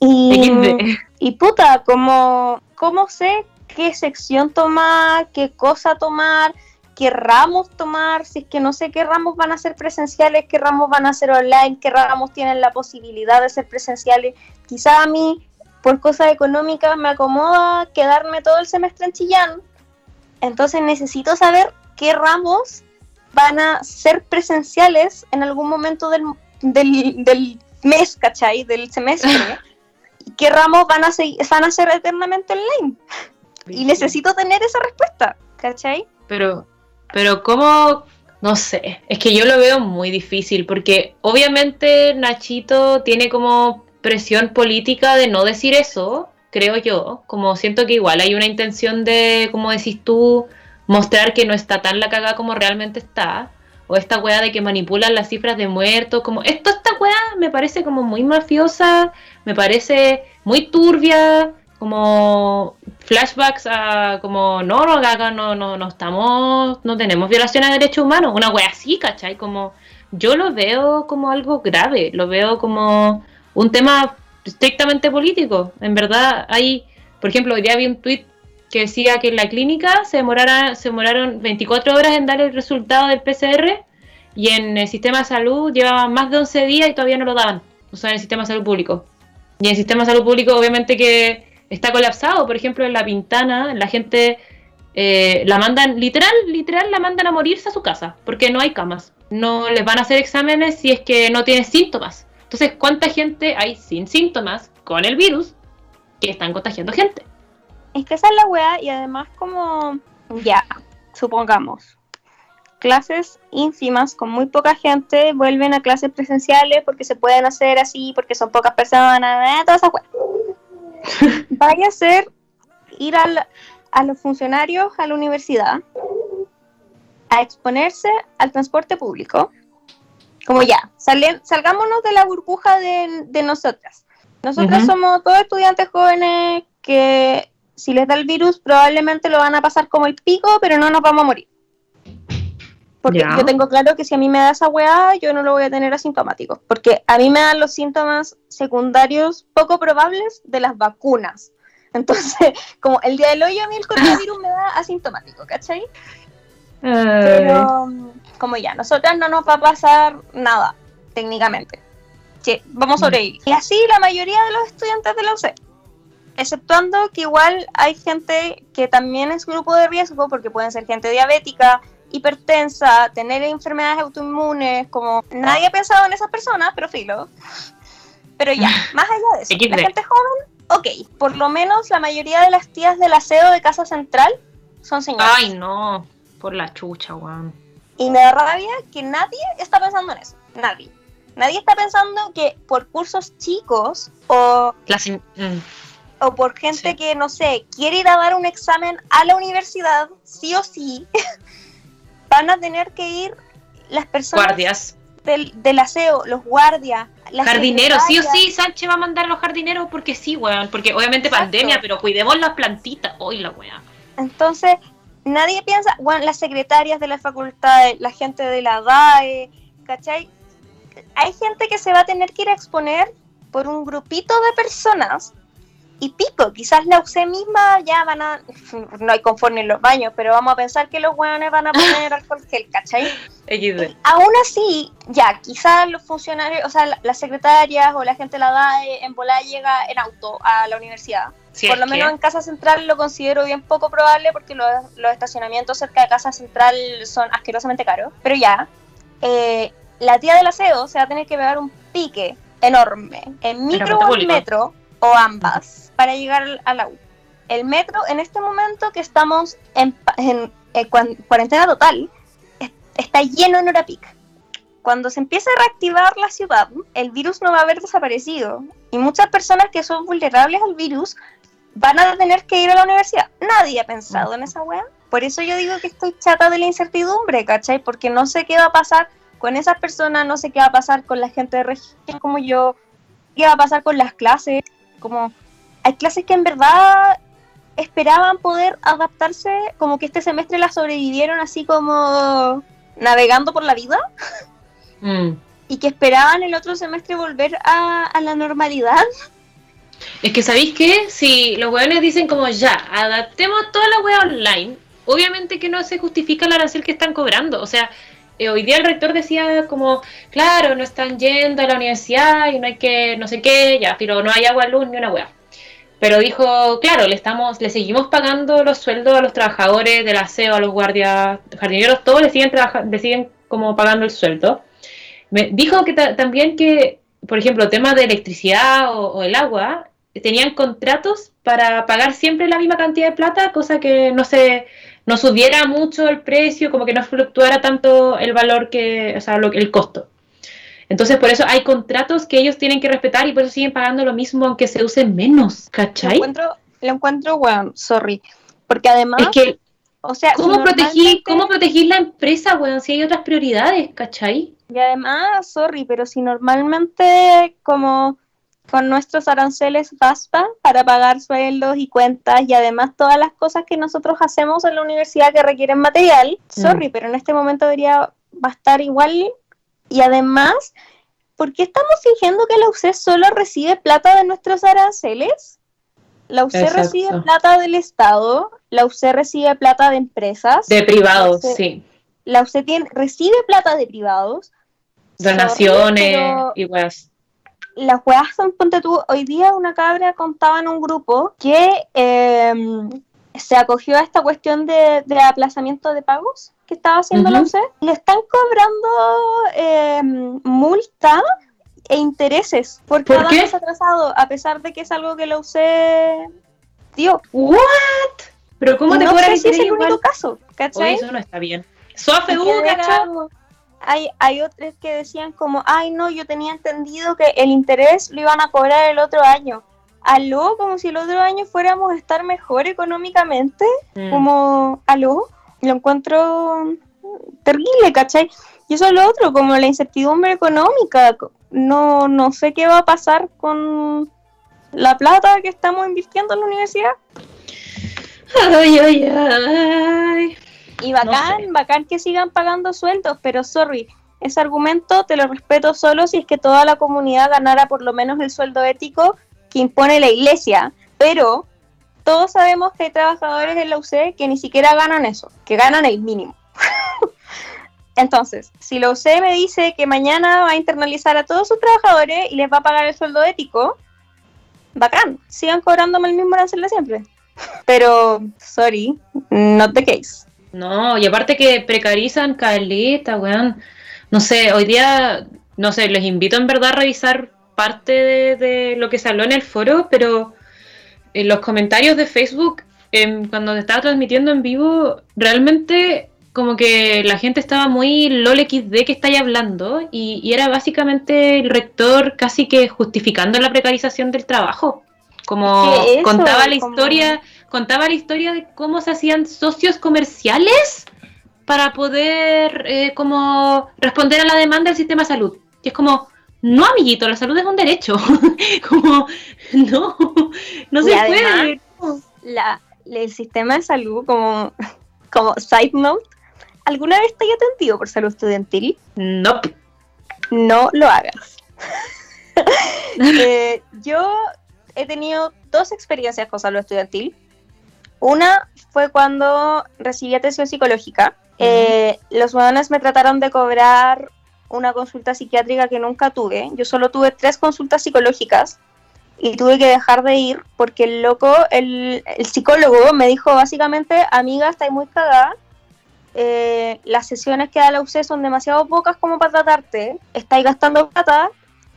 Y, y puta, como, ¿cómo sé qué sección tomar, qué cosa tomar, qué ramos tomar? Si es que no sé qué ramos van a ser presenciales, qué ramos van a ser online, qué ramos tienen la posibilidad de ser presenciales. Quizá a mí, por cosas económicas, me acomoda quedarme todo el semestre en Chillán. Entonces necesito saber qué ramos van a ser presenciales en algún momento del, del, del mes, ¿cachai? Del semestre. [laughs] y qué ramos van a, seguir, van a ser eternamente online. Y necesito tener esa respuesta, ¿cachai? Pero, pero cómo, no sé, es que yo lo veo muy difícil porque obviamente Nachito tiene como presión política de no decir eso, creo yo, como siento que igual hay una intención de, como decís tú, mostrar que no está tan la cagada como realmente está, o esta weá de que manipulan las cifras de muertos, como esto, esta weá me parece como muy mafiosa, me parece muy turbia, como flashbacks a como no, no, acá no, no, no estamos, no tenemos violaciones de derechos humanos, una wea así, ¿cachai? Como yo lo veo como algo grave, lo veo como un tema estrictamente político. En verdad, hay, por ejemplo, hoy día vi un tweet que decía que en la clínica se demorara, se demoraron 24 horas en dar el resultado del PCR y en el sistema de salud llevaban más de 11 días y todavía no lo daban. O sea, en el sistema de salud público. Y el sistema de salud público, obviamente que está colapsado. Por ejemplo, en La Pintana, la gente eh, la mandan, literal, literal, la mandan a morirse a su casa, porque no hay camas. No les van a hacer exámenes si es que no tienen síntomas. Entonces, ¿cuánta gente hay sin síntomas con el virus que están contagiando gente? Es que esa es la weá y además como, ya, supongamos, clases ínfimas con muy poca gente vuelven a clases presenciales porque se pueden hacer así, porque son pocas personas, eh, toda esa weá. [laughs] Vaya a ser ir al- a los funcionarios a la universidad a exponerse al transporte público. Como ya, salen, salgámonos de la burbuja de, de nosotras. Nosotras somos todos estudiantes jóvenes que si les da el virus probablemente lo van a pasar como el pico, pero no nos vamos a morir. Porque yo tengo claro que si a mí me da esa weá, yo no lo voy a tener asintomático. Porque a mí me dan los síntomas secundarios poco probables de las vacunas. [laughs] Entonces, como el día del hoyo a mí el coronavirus me da asintomático, ¿cachai? Pero mm, como ya, nosotras no nos va a pasar nada, técnicamente. Sí, vamos a sobrevivir. Y así la mayoría de los estudiantes de la UC. Exceptuando que igual hay gente que también es grupo de riesgo, porque pueden ser gente diabética, hipertensa, tener enfermedades autoinmunes, como nadie ha pensado en esas personas, pero filo. Pero ya, [laughs] más allá de eso, la gente joven, ok, por lo menos la mayoría de las tías del aseo de Casa Central son señoras. Ay, no, por la chucha, weón. Y me da rabia que nadie está pensando en eso. Nadie. Nadie está pensando que por cursos chicos o, La mm. O por gente Sí. que, no sé, quiere ir a dar un examen a la universidad, sí o sí, [laughs] van a tener que ir las personas Guardias. del, del aseo, los guardias, las Jardineros, sí o sí, Sánchez va a mandar a los jardineros porque sí, weón. Porque obviamente Exacto. pandemia, pero cuidemos las plantitas. Hoy la weá. Entonces, nadie piensa, bueno, las secretarias de la facultad, la gente de la DAE, ¿cachai? Hay gente que se va a tener que ir a exponer por un grupito de personas y pico. Quizás la UC misma ya van a. [laughs] No hay conforme en los baños, pero vamos a pensar que los hueones van a poner [laughs] alcohol gel, ¿cachai? Aún así, ya, quizás los funcionarios, o sea, las secretarias o la gente de la DAE en volada llega en auto a la universidad. Por lo menos en Casa Central lo considero bien poco probable porque los, estacionamientos cerca de Casa Central son asquerosamente caros. Pero ya, eh, la tía del aseo se va a tener que pegar un pique enorme en micro o en metro o ambas para llegar a la U. El metro en este momento que estamos en, en, cuarentena total está lleno en hora pic. Cuando se empiece a reactivar la ciudad, el virus no va a haber desaparecido y muchas personas que son vulnerables al virus van a tener que ir a la universidad. Nadie ha pensado en esa weá. Por eso yo digo que estoy chata de la incertidumbre, ¿cachai? Porque no sé qué va a pasar con esas personas, no sé qué va a pasar con la gente de región como yo, qué va a pasar con las clases, como hay clases que en verdad esperaban poder adaptarse, como que este semestre las sobrevivieron así como navegando por la vida. Mm. Y que esperaban el otro semestre volver a, la normalidad. Es que sabéis que si los weones dicen como ya, adaptemos toda la web online, obviamente que no se justifica el arancel que están cobrando. O sea, eh, hoy día el rector decía como, claro, no están yendo a la universidad y no hay que, no sé qué, ya, pero no hay agua, luz ni una wea. Pero dijo, claro, le estamos, le seguimos pagando los sueldos a los trabajadores del aseo, a los guardias, jardineros, todos le siguen le siguen como pagando el sueldo. Me dijo que también que, por ejemplo, temas de electricidad o, el agua, tenían contratos para pagar siempre la misma cantidad de plata, cosa que no se no subiera mucho el precio, como que no fluctuara tanto el valor que, o sea, lo, el costo. Entonces, por eso hay contratos que ellos tienen que respetar y por eso siguen pagando lo mismo aunque se use menos, ¿cachai? Lo encuentro, lo encuentro bueno, sorry. Porque además... Es que, o sea, ¿cómo, protegir, ¿cómo protegir la empresa, weón? Si hay otras prioridades, ¿cachai? Y además, sorry, pero si normalmente como con nuestros aranceles basta para pagar sueldos y cuentas y además todas las cosas que nosotros hacemos en la universidad que requieren material. Mm. Sorry, pero en este momento debería bastar igual y además, ¿por qué estamos fingiendo que la UC solo recibe plata de nuestros aranceles? La UC recibe plata del Estado, la UC recibe plata de empresas. De privados, sí. La UC tiene, recibe plata de privados. Donaciones y las weas son, ponte tú, hoy día una cabra contaba en un grupo que em, se acogió a esta cuestión de, aplazamiento de pagos que estaba haciendo la UC. Le están cobrando em, multa e intereses por, cada mes atrasado, a pesar de que es algo que la UC dio. ¿What? ¿Pero cómo te no sé si es el único caso, ¿cachai? eso no está bien. SOAFEU, hay, hay otros que decían como, ay no, yo tenía entendido que el interés lo iban a cobrar el otro año. Aló, como si el otro año fuéramos a estar mejor económicamente. Mm. Como, aló, lo encuentro terrible, ¿cachai? Y eso es lo otro, como la incertidumbre económica. No, no sé qué va a pasar con la plata que estamos invirtiendo en la universidad. Ay, ay, ay. Y bacán, bacán que sigan pagando sueldos, pero sorry, ese argumento te lo respeto solo si es que toda la comunidad ganara por lo menos el sueldo ético que impone la iglesia. Pero todos sabemos que hay trabajadores en la UC que ni siquiera ganan eso, que ganan el mínimo. [laughs] Entonces, si la UC me dice que mañana va a internalizar a todos sus trabajadores y les va a pagar el sueldo ético, bacán, sigan cobrándome el mismo arancel de siempre. [laughs] Pero, sorry, not the case. No, y aparte que precarizan caleta, weón. No sé, hoy día, no sé, les invito en verdad a revisar parte de, lo que se habló en el foro, pero en los comentarios de Facebook, em, cuando se estaba transmitiendo en vivo, realmente como que la gente estaba muy LOL XD que estáis hablando y, y, era básicamente el rector casi que justificando la precarización del trabajo. Como contaba la historia contaba la historia de cómo se hacían socios comerciales para poder eh, como responder a la demanda del sistema de salud. Y es como, no, amiguito, la salud es un derecho. [laughs] como, no, no se puede. La, el sistema de salud, como, como side note, ¿alguna vez te haya atendido por salud estudiantil? No. No lo hagas. [laughs] Eh, yo he tenido dos experiencias con salud estudiantil. Una fue cuando recibí atención psicológica. Eh, los hueones me trataron de cobrar una consulta psiquiátrica que nunca tuve. Yo solo tuve tres consultas psicológicas y tuve que dejar de ir porque el loco, el, el psicólogo me dijo básicamente, amiga, estáis muy cagada, eh, las sesiones que da la UC son demasiado pocas como para tratarte, estáis gastando plata,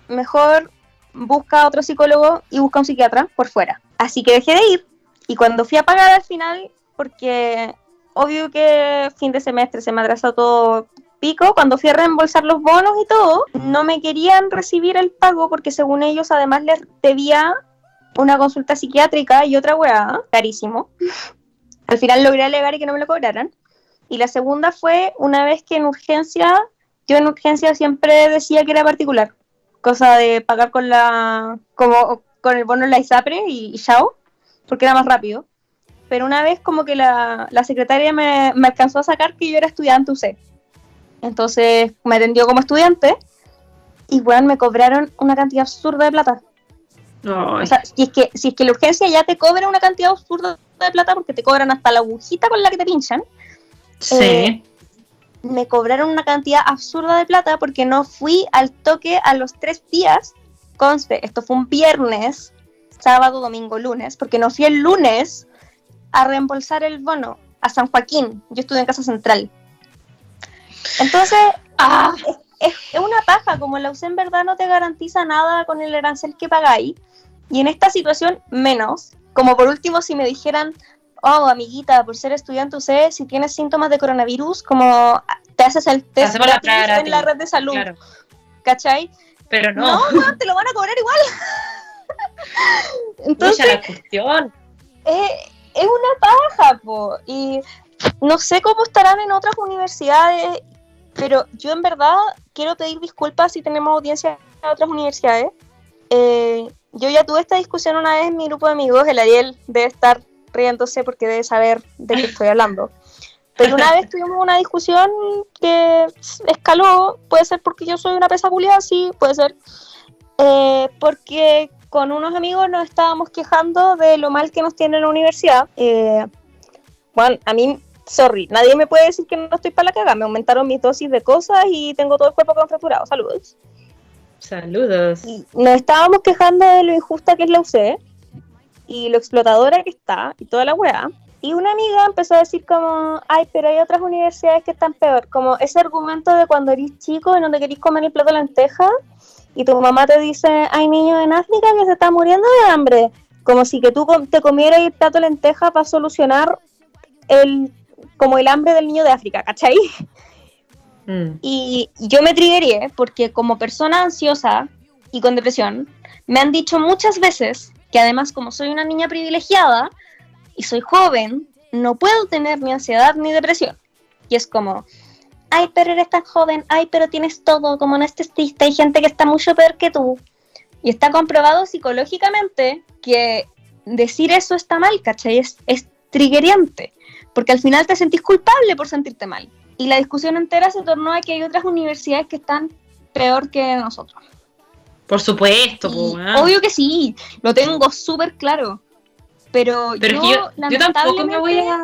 mejor busca otro psicólogo y busca un psiquiatra por fuera. Así que dejé de ir y cuando fui a pagar al final, porque obvio que fin de semestre se me atrasó todo pico, cuando fui a reembolsar los bonos y todo, no me querían recibir el pago porque según ellos además les debía una consulta psiquiátrica y otra weá, carísimo. Al final logré alegar y que no me lo cobraran. Y la segunda fue una vez que en urgencia, yo en urgencia siempre decía que era particular, cosa de pagar con la, como con el bono la ISAPRE y, y chao, porque era más rápido. Pero una vez como que la, la secretaria me, me alcanzó a sacar que yo era estudiante UC. Entonces me atendió como estudiante y bueno, me cobraron una cantidad absurda de plata. Ay, O sea, si es, que, si es que la urgencia ya te cobra una cantidad absurda de plata porque te cobran hasta la agujita con la que te pinchan, sí. eh, me cobraron una cantidad absurda de plata porque no fui al toque a los tres días. Conste, esto fue un viernes, sábado, domingo, lunes, porque no fui el lunes a reembolsar el bono a San Joaquín. Yo estuve en Casa Central. Entonces, Ah, es, es una paja, como la UC en verdad no te garantiza nada con el arancel que pagáis. Y en esta situación, menos. Como por último, si me dijeran, oh, amiguita, por ser estudiante UC, si tienes síntomas de coronavirus, como te haces el test la en la red de salud, claro. ¿cachai? Pero No, no, weón, te lo van a cobrar igual. Entonces, la cuestión. es, es una paja, po. Y no sé cómo estarán en otras universidades, pero yo en verdad quiero pedir disculpas si tenemos audiencia en otras universidades. Eh, yo ya tuve esta discusión una vez en mi grupo de amigos, el Ariel debe estar riéndose porque debe saber de qué estoy hablando. Pero una vez tuvimos una discusión que escaló, puede ser porque yo soy una pesa culiada, sí, puede ser. Eh, porque con unos amigos nos estábamos quejando de lo mal que nos tiene la universidad. Eh, bueno, a mí, sorry, nadie me puede decir que no estoy para la caga. Me aumentaron mis dosis de cosas y tengo todo el cuerpo contracturado. Saludos. Saludos. Y nos estábamos quejando de lo injusta que es la UC y lo explotadora que está y toda la weá. Y una amiga empezó a decir como, ay, pero hay otras universidades que están peor. Como ese argumento de cuando eres chico y no te querís comer el plato de lenteja y tu mamá te dice, hay niños en África que se están muriendo de hambre. Como si que tú te comieras el plato de lenteja para solucionar el, como el hambre del niño de África, ¿cachai? Mm. Y yo me triggeré porque como persona ansiosa y con depresión, me han dicho muchas veces que además como soy una niña privilegiada y soy joven, no puedo tener ni ansiedad ni depresión. Y es como, ay, pero eres tan joven, ay, pero tienes todo, como no estés triste, hay gente que está mucho peor que tú. Y está comprobado psicológicamente que decir eso está mal, ¿cachai? Es, es porque al final te sentís culpable por sentirte mal. Y la discusión entera se tornó a que hay otras universidades que están peor que nosotros. Por supuesto, po, obvio que sí, lo tengo súper claro. Pero, Pero yo, tampoco me voy a.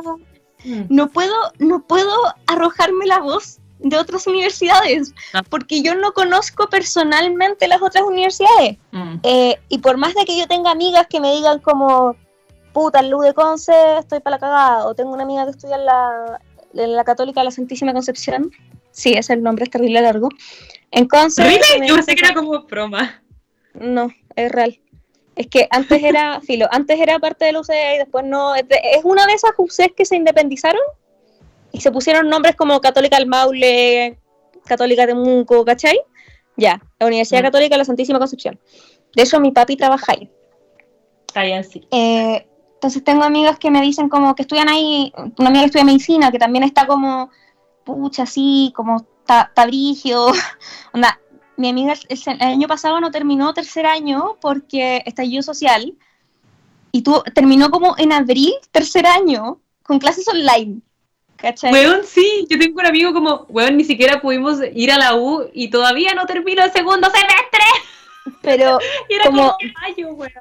Mm. no puedo, no puedo arrojarme la voz de otras universidades, Ah. porque yo no conozco personalmente las otras universidades. Mm. Eh, y por más de que yo tenga amigas que me digan como, puta, Luz de Conce estoy para la cagada, o tengo una amiga que estudia en la, en la Católica de la Santísima Concepción, sí, ese es el nombre, es terrible largo. En Conce... Yo pensé que era como broma. No, es real. Es que antes era, [laughs] filo, antes era parte de la UCE y después no. Es, de- es una de esas UCEs que se independizaron y se pusieron nombres como Católica del Maule, Católica de Munco, ¿cachai? Ya, la Universidad Mm. Católica de la Santísima Concepción. De hecho, mi papi trabaja ahí. Está bien, sí. Eh, entonces tengo amigas que me dicen como que estudian ahí, una amiga que estudia medicina, que también está como, pucha, así, como está brigio. [laughs] Onda, mi amiga el, el año pasado no terminó tercer año porque estallido social y tú terminó como en abril, tercer año, con clases online. ¿Cachai? Weón, sí, yo tengo un amigo como, weón, ni siquiera pudimos ir a la U y todavía no termino el segundo semestre. Pero [laughs] Y era Como- como, mayo, weón.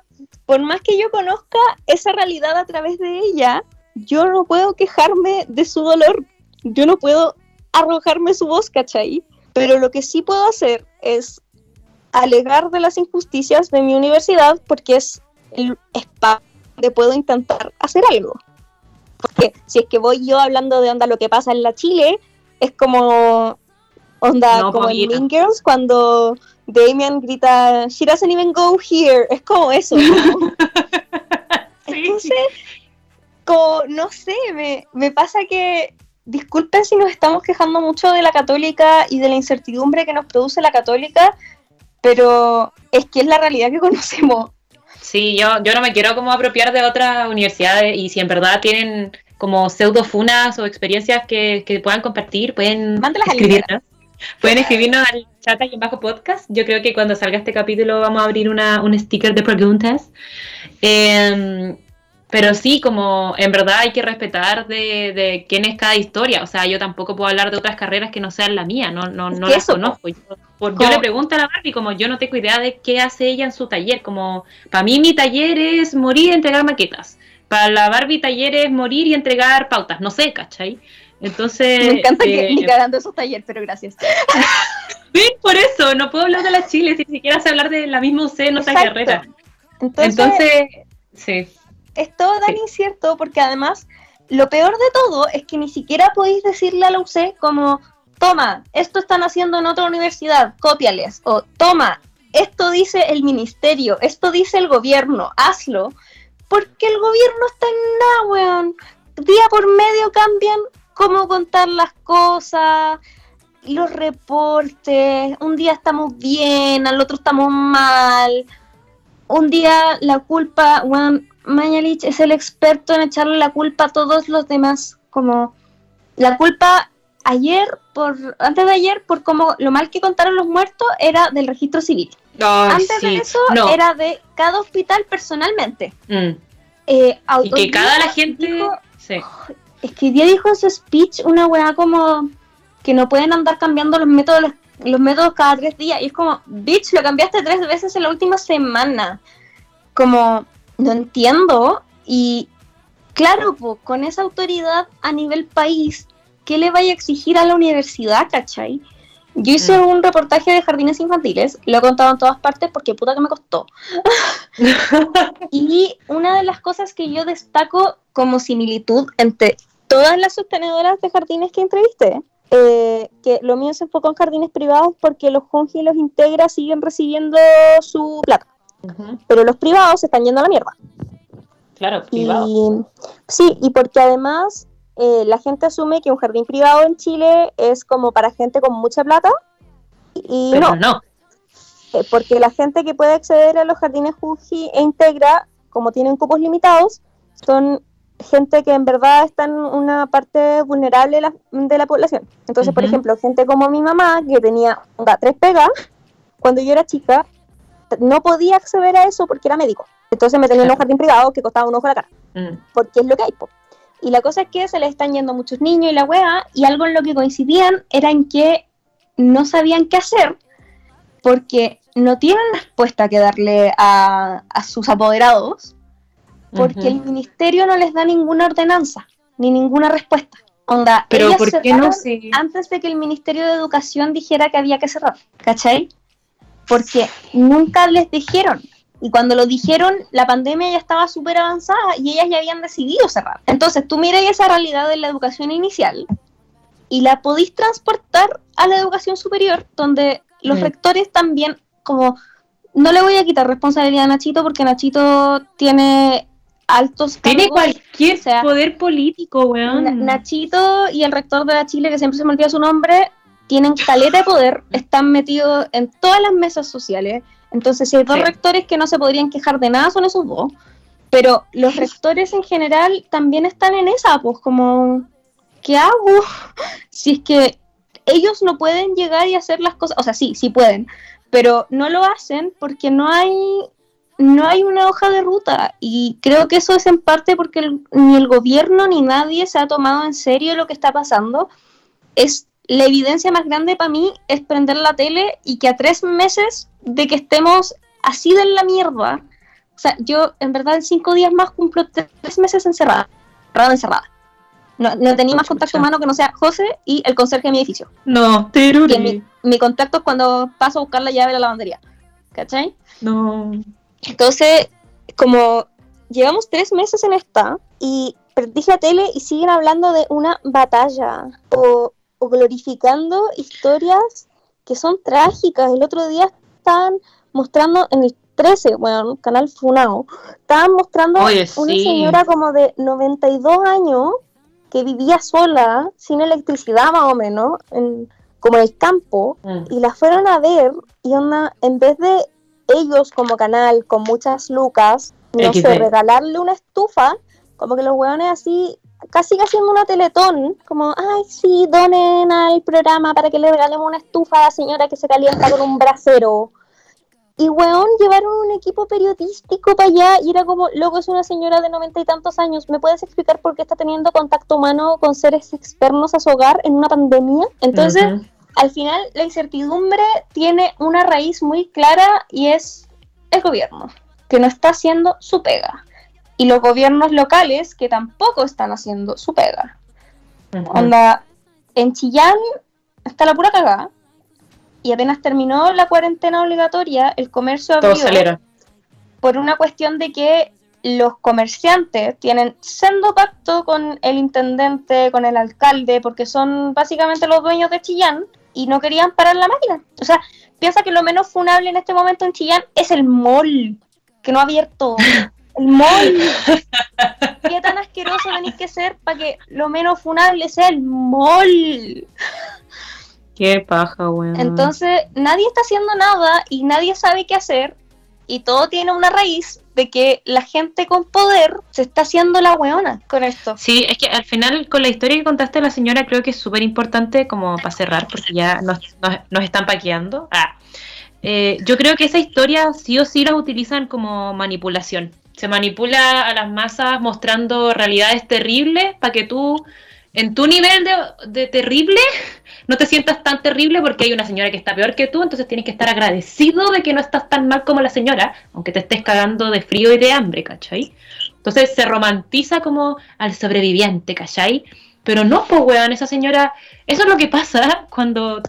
por más que yo conozca esa realidad a través de ella, yo no puedo quejarme de su dolor, yo no puedo arrojarme su voz, ¿cachai? Pero lo que sí puedo hacer es alegar de las injusticias de mi universidad porque es el espacio donde puedo intentar hacer algo. Porque si es que voy yo hablando de onda lo que pasa en la Chile, es como onda como en Mean Girls cuando Damian grita She doesn't even go here. Es como eso. [laughs] Entonces, como, no sé, me, me pasa que disculpen si nos estamos quejando mucho de la católica y de la incertidumbre que nos produce la católica, pero es que es la realidad que [laughs] conocemos. Sí, yo, yo no me quiero como apropiar de otras universidades y si en verdad tienen como pseudofunas o experiencias que, puedan compartir, pueden escribirnos. Pueden escribirnos al chat aquí en bajo podcast. Yo creo que cuando salga este capítulo vamos a abrir una, un sticker de preguntas. Eh, pero sí, como en verdad hay que respetar de, de, quién es cada historia. O sea, yo tampoco puedo hablar de otras carreras que no sean la mía, no, no, no las conozco. Yo, le pregunto a la Barbie, como yo no tengo idea de qué hace ella en su taller. Como, para mí mi taller es morir y entregar maquetas. Para la Barbie taller es morir y entregar pautas. No sé, ¿cachai? Entonces... Me encanta que ni cagando esos talleres, pero gracias. [laughs] sí, por eso, no puedo hablar de la Chile, si siquiera sé hablar de la misma UC en otra carrera. Entonces, Entonces sí es todo tan incierto porque además lo peor de todo es que ni siquiera podéis decirle a la UC como, toma, esto están haciendo en otra universidad, cópiales, o toma, esto dice el ministerio, esto dice el gobierno, hazlo, porque el gobierno está en nada, weón. Día por medio cambian cómo contar las cosas, los reportes, un día estamos bien, al otro estamos mal, un día la culpa, weón, Mañalich es el experto en echarle la culpa a todos los demás, como la culpa ayer, por antes de ayer, por como lo mal que contaron los muertos, era del registro civil. antes de eso era de cada hospital personalmente. Mm. Eh, y que cada la gente... [sighs] Es que día dijo en su speech una weá como que no pueden andar cambiando los métodos los métodos cada tres días. Y es como, bitch, lo cambiaste tres veces en la última semana. Como, no entiendo. Y claro, con esa autoridad a nivel país, ¿qué le vaya a exigir a la universidad, cachai? Yo hice mm. un reportaje de jardines infantiles, lo he contado en todas partes porque puta que me costó. [laughs] y una de las cosas que yo destaco como similitud entre todas las sostenedoras de jardines que entrevisté, eh, que lo mío se enfocó en jardines privados porque los Junji y los Integra siguen recibiendo su plata. Pero los privados se están yendo a la mierda. Claro, privado. Y, sí, y porque además eh, la gente asume que un jardín privado en Chile es como para gente con mucha plata. Y no. no. Eh, porque la gente que puede acceder a los jardines Junji e Integra, como tienen cupos limitados, son gente que en verdad está en una parte vulnerable de la, población. Entonces, por ejemplo, gente como mi mamá, que tenía tres pegas, cuando yo era chica, no podía acceder a eso porque era médico. Entonces me tenía en un jardín privado que costaba un ojo a la cara. Mm. Porque es lo que hay. Y la cosa es que se le están yendo muchos niños y la wea, y algo en lo que coincidían era en que no sabían qué hacer porque no tienen respuesta que darle a, sus apoderados porque el ministerio no les da ninguna ordenanza ni ninguna respuesta. Onda, pero ¿por qué no antes de que el Ministerio de Educación dijera que había que cerrar, ¿cachai? Porque nunca les dijeron. Y cuando lo dijeron, la pandemia ya estaba súper avanzada y ellas ya habían decidido cerrar. Entonces tú miras esa realidad de la educación inicial y la podéis transportar a la educación superior, donde los mm. rectores también, como, no le voy a quitar responsabilidad a Nachito porque Nachito tiene altos Tiene cualquier poder político, weón. Nachito y el rector de la Chile, que siempre se me olvida su nombre, tienen caleta de poder, están metidos en todas las mesas sociales. Entonces, si hay dos rectores que no se podrían quejar de nada, son esos dos. Pero los rectores en general también están en esa, pues como, ¿qué hago? [laughs] Si es que ellos no pueden llegar y hacer las cosas, o sea, sí, sí pueden, pero no lo hacen porque no hay no hay una hoja de ruta y creo que eso es en parte porque ni el gobierno ni nadie se ha tomado en serio lo que está pasando. Es la evidencia más grande para mí es prender la tele y que a tres meses de que estemos así de la mierda, O sea, yo en verdad en cinco días más cumplo tres meses encerrada, encerrada, encerrada. No, no tenía más contacto humano que no sea José y el conserje de mi edificio. No, Y mi, mi contacto es cuando paso a buscar la llave de la lavandería. ¿Cachai? No. Entonces, como llevamos tres meses en esta y prendís la tele y siguen hablando de una batalla o, o glorificando historias que son trágicas. El otro día estaban mostrando en el 13, bueno, canal Funao, estaban mostrando Oye, una sí. señora como de 92 años que vivía sola, sin electricidad más o menos, en, como en el campo, Mm. y la fueron a ver y onda, en vez de ellos como canal con muchas lucas, no XD. sé, regalarle una estufa, como que los hueones así, casi que haciendo una teletón, como, ay, sí, donen al programa para que le regalemos una estufa a la señora que se calienta con un brasero. Y weón, llevaron un equipo periodístico para allá y era como, loco, es una señora de noventa y tantos años. ¿Me puedes explicar por qué está teniendo contacto humano con seres externos a su hogar en una pandemia? Entonces, al final la incertidumbre tiene una raíz muy clara y es el gobierno, que no está haciendo su pega. Y los gobiernos locales que tampoco están haciendo su pega. Onda, en Chillán está la pura cagada. Y apenas terminó la cuarentena obligatoria, el comercio Todos abrió salieron. por una cuestión de que los comerciantes tienen sendo pacto con el intendente, con el alcalde, porque son básicamente los dueños de Chillán y no querían parar la máquina. O sea, piensa que lo menos funable en este momento en Chillán es el mall, que no ha abierto. [laughs] El [laughs] mall. ¿Qué tan asqueroso tenéis que ser para que lo menos funable sea el mall? Qué paja, weón. Entonces, nadie está haciendo nada y nadie sabe qué hacer. Y todo tiene una raíz de que la gente con poder se está haciendo la weona con esto. Sí, es que al final con la historia que contaste la señora creo que es súper importante como para cerrar, porque ya nos, nos, nos están paqueando. Ah. Eh, yo creo que esa historia sí o sí las utilizan como manipulación. Se manipula a las masas mostrando realidades terribles para que tú, en tu nivel de, terrible, no te sientas tan terrible porque hay una señora que está peor que tú, entonces tienes que estar agradecido de que no estás tan mal como la señora, aunque te estés cagando de frío y de hambre, ¿cachai? Entonces se romantiza como al sobreviviente, ¿cachai? Pero no, pues, weón, esa señora, eso es lo que pasa cuando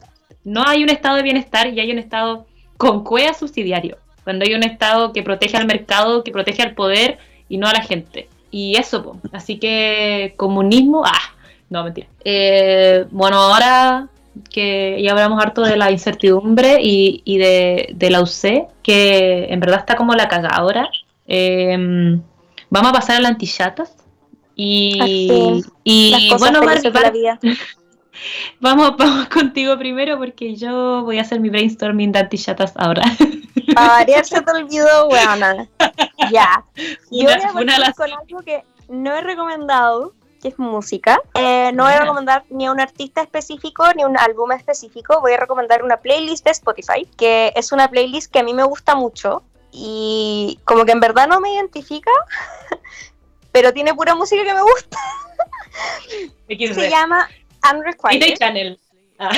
no hay un estado de bienestar y hay un estado con cuea subsidiario, cuando hay un estado que protege al mercado, que protege al poder y no a la gente. Y eso, así que comunismo, ah, no, mentira. Eh, bueno, ahora que ya hablamos harto de la incertidumbre y, y de, de, la UC, que en verdad está como la cagada ahora. Eh, vamos a pasar a la antichatas. Y, y bueno, Barbie, Barbie, [laughs] vamos, vamos contigo primero porque yo voy a hacer mi brainstorming de antichatas ahora. Ariel se te olvidó, weona. [laughs] Ya. Yo voy a partir con algo que no he recomendado, que es música. Eh, no voy a recomendar ni a un artista específico ni un álbum específico. Voy a recomendar una playlist de Spotify, que es una playlist que a mí me gusta mucho y como que en verdad no me identifica, [laughs] pero tiene pura música que me gusta. Se llama Unrequited. Channel. Ah.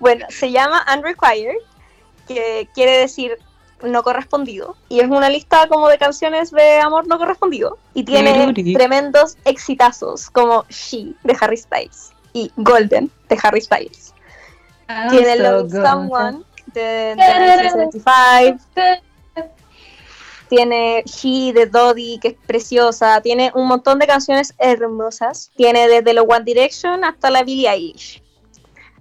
bueno, se llama Unrequired, que quiere decir no correspondido y es una lista como de canciones de amor no correspondido y tiene tremendos exitazos como She de Harry Styles y Golden de Harry Styles I'm tiene so Love. Someone de, de 1975 tiene She de Dodie que es preciosa tiene un montón de canciones hermosas tiene desde los One Direction hasta la Billie Eilish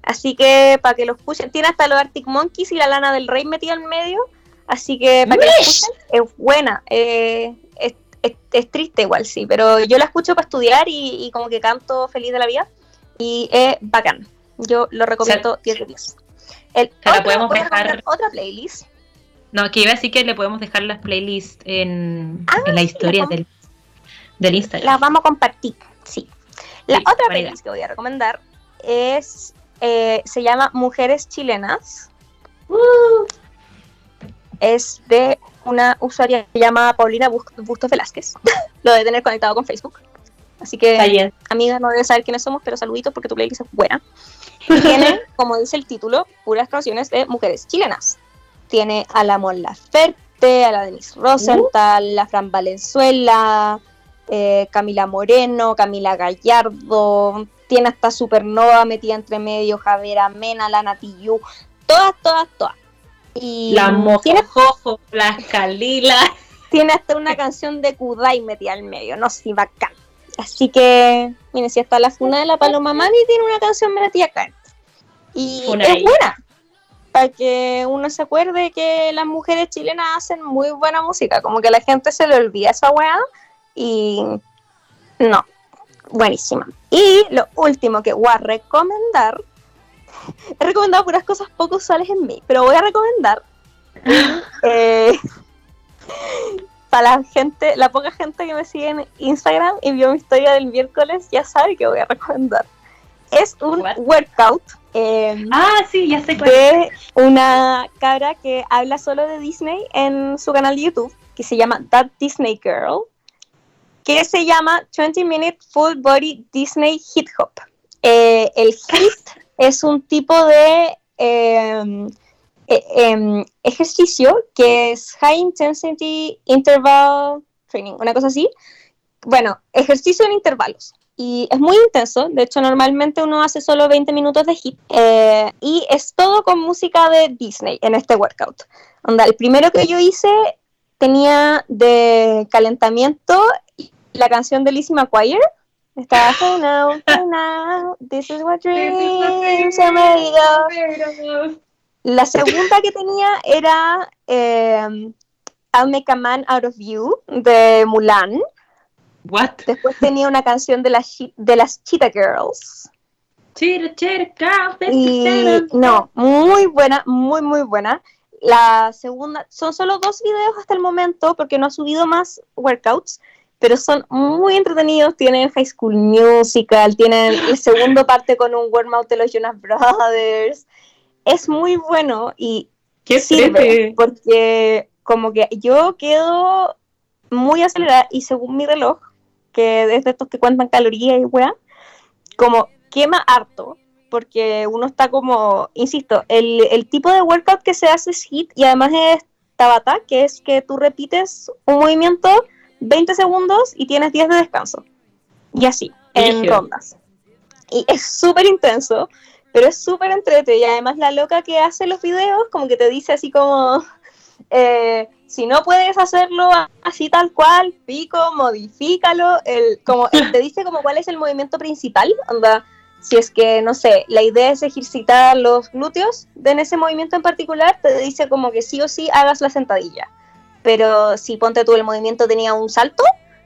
así que para que lo escuchen tiene hasta los Arctic Monkeys y la Lana del Rey metida en medio Así que para que la escuchen, es buena. Eh, es, es, es, triste igual, sí, pero yo la escucho para estudiar y, y, como que canto feliz de la vida. Y es bacán. Yo lo recomiendo 10 de 10. El otro, la podemos dejar otra playlist. No, que iba a decir que le podemos dejar las playlists en, ah, en la historia sí, del, del Instagram. Las vamos a compartir, sí. La sí, otra playlist que voy a recomendar es eh, se llama Mujeres Chilenas. Uh es de una usuaria que se llama Paulina Bustos Velázquez. [laughs] Lo de tener conectado con Facebook. Así que, amiga, no debes saber quiénes somos, pero saluditos porque tu playlist es buena. Y tiene, [laughs] como dice el título, puras canciones de mujeres chilenas. Tiene a la Mon Laferte, a la Denise Rosenthal, la Fran Valenzuela, eh, Camila Moreno, Camila Gallardo, tiene hasta Supernova metida entre medio, Javier Mena, la Natiyu, todas, todas, todas. Y la Mojojojo, la Calila. Tiene hasta una canción de Kudai metida al medio, no sé, bacán. Así que, miren, si hasta la funa de la Paloma Mami tiene una canción metida acá. Y es buena, para que uno se acuerde que las mujeres chilenas hacen muy buena música, como que la gente se le olvida esa weá y no, buenísima. Y lo último que voy a recomendar, he recomendado puras cosas poco usuales en mí, pero voy a recomendar [laughs] eh, para la gente, la poca gente que me sigue en Instagram y vio mi historia del miércoles, ya sabe que voy a recomendar. Es un workout eh, ah, sí, ya sé cuál. De una cara que habla solo de Disney en su canal de YouTube, que se llama That Disney Girl, que se llama 20 Minute Full Body Disney Hip Hop. Eh, el HIT es un tipo de em, e, em, ejercicio que es High Intensity Interval Training, una cosa así. Bueno, ejercicio en intervalos y es muy intenso. De hecho, normalmente uno hace solo 20 minutos de hip eh, y es todo con música de Disney en este workout. Onda, el primero que yo hice tenía de calentamiento la canción de Lizzie McGuire. Estaba Hey now, hey now, this is what dreams are made of. La segunda que tenía era eh, I'll Make a Man Out of You de Mulan. What? Después tenía una canción de las, de las Cheetah Girls. Cheetah, Cheetah. Y, no, muy buena, muy, muy buena. La segunda, son solo dos videos hasta el momento porque no ha subido más workouts, pero son muy entretenidos. Tienen High School Musical, tienen el [laughs] segundo parte con un workout de los Jonas Brothers. Es muy bueno y ¿Qué sirve porque como que yo quedo muy acelerada y según mi reloj que es de estos que cuentan calorías y weá, como quema harto, porque uno está como, insisto, el, el tipo de workout que se hace es HIT y además es Tabata, que es que tú repites un movimiento 20 segundos y tienes 10 de descanso. Y así, en rondas. Y es súper intenso, pero es súper entretenido. Y además la loca que hace los videos, como que te dice así como, [laughs] eh, si no puedes hacerlo así tal cual, pico, modifícalo, el, como, te dice como cuál es el movimiento principal, anda, si es que, no sé, la idea es ejercitar los glúteos en ese movimiento en particular, te dice como que sí o sí hagas la sentadilla. Pero si ponte tú el movimiento tenía un salto,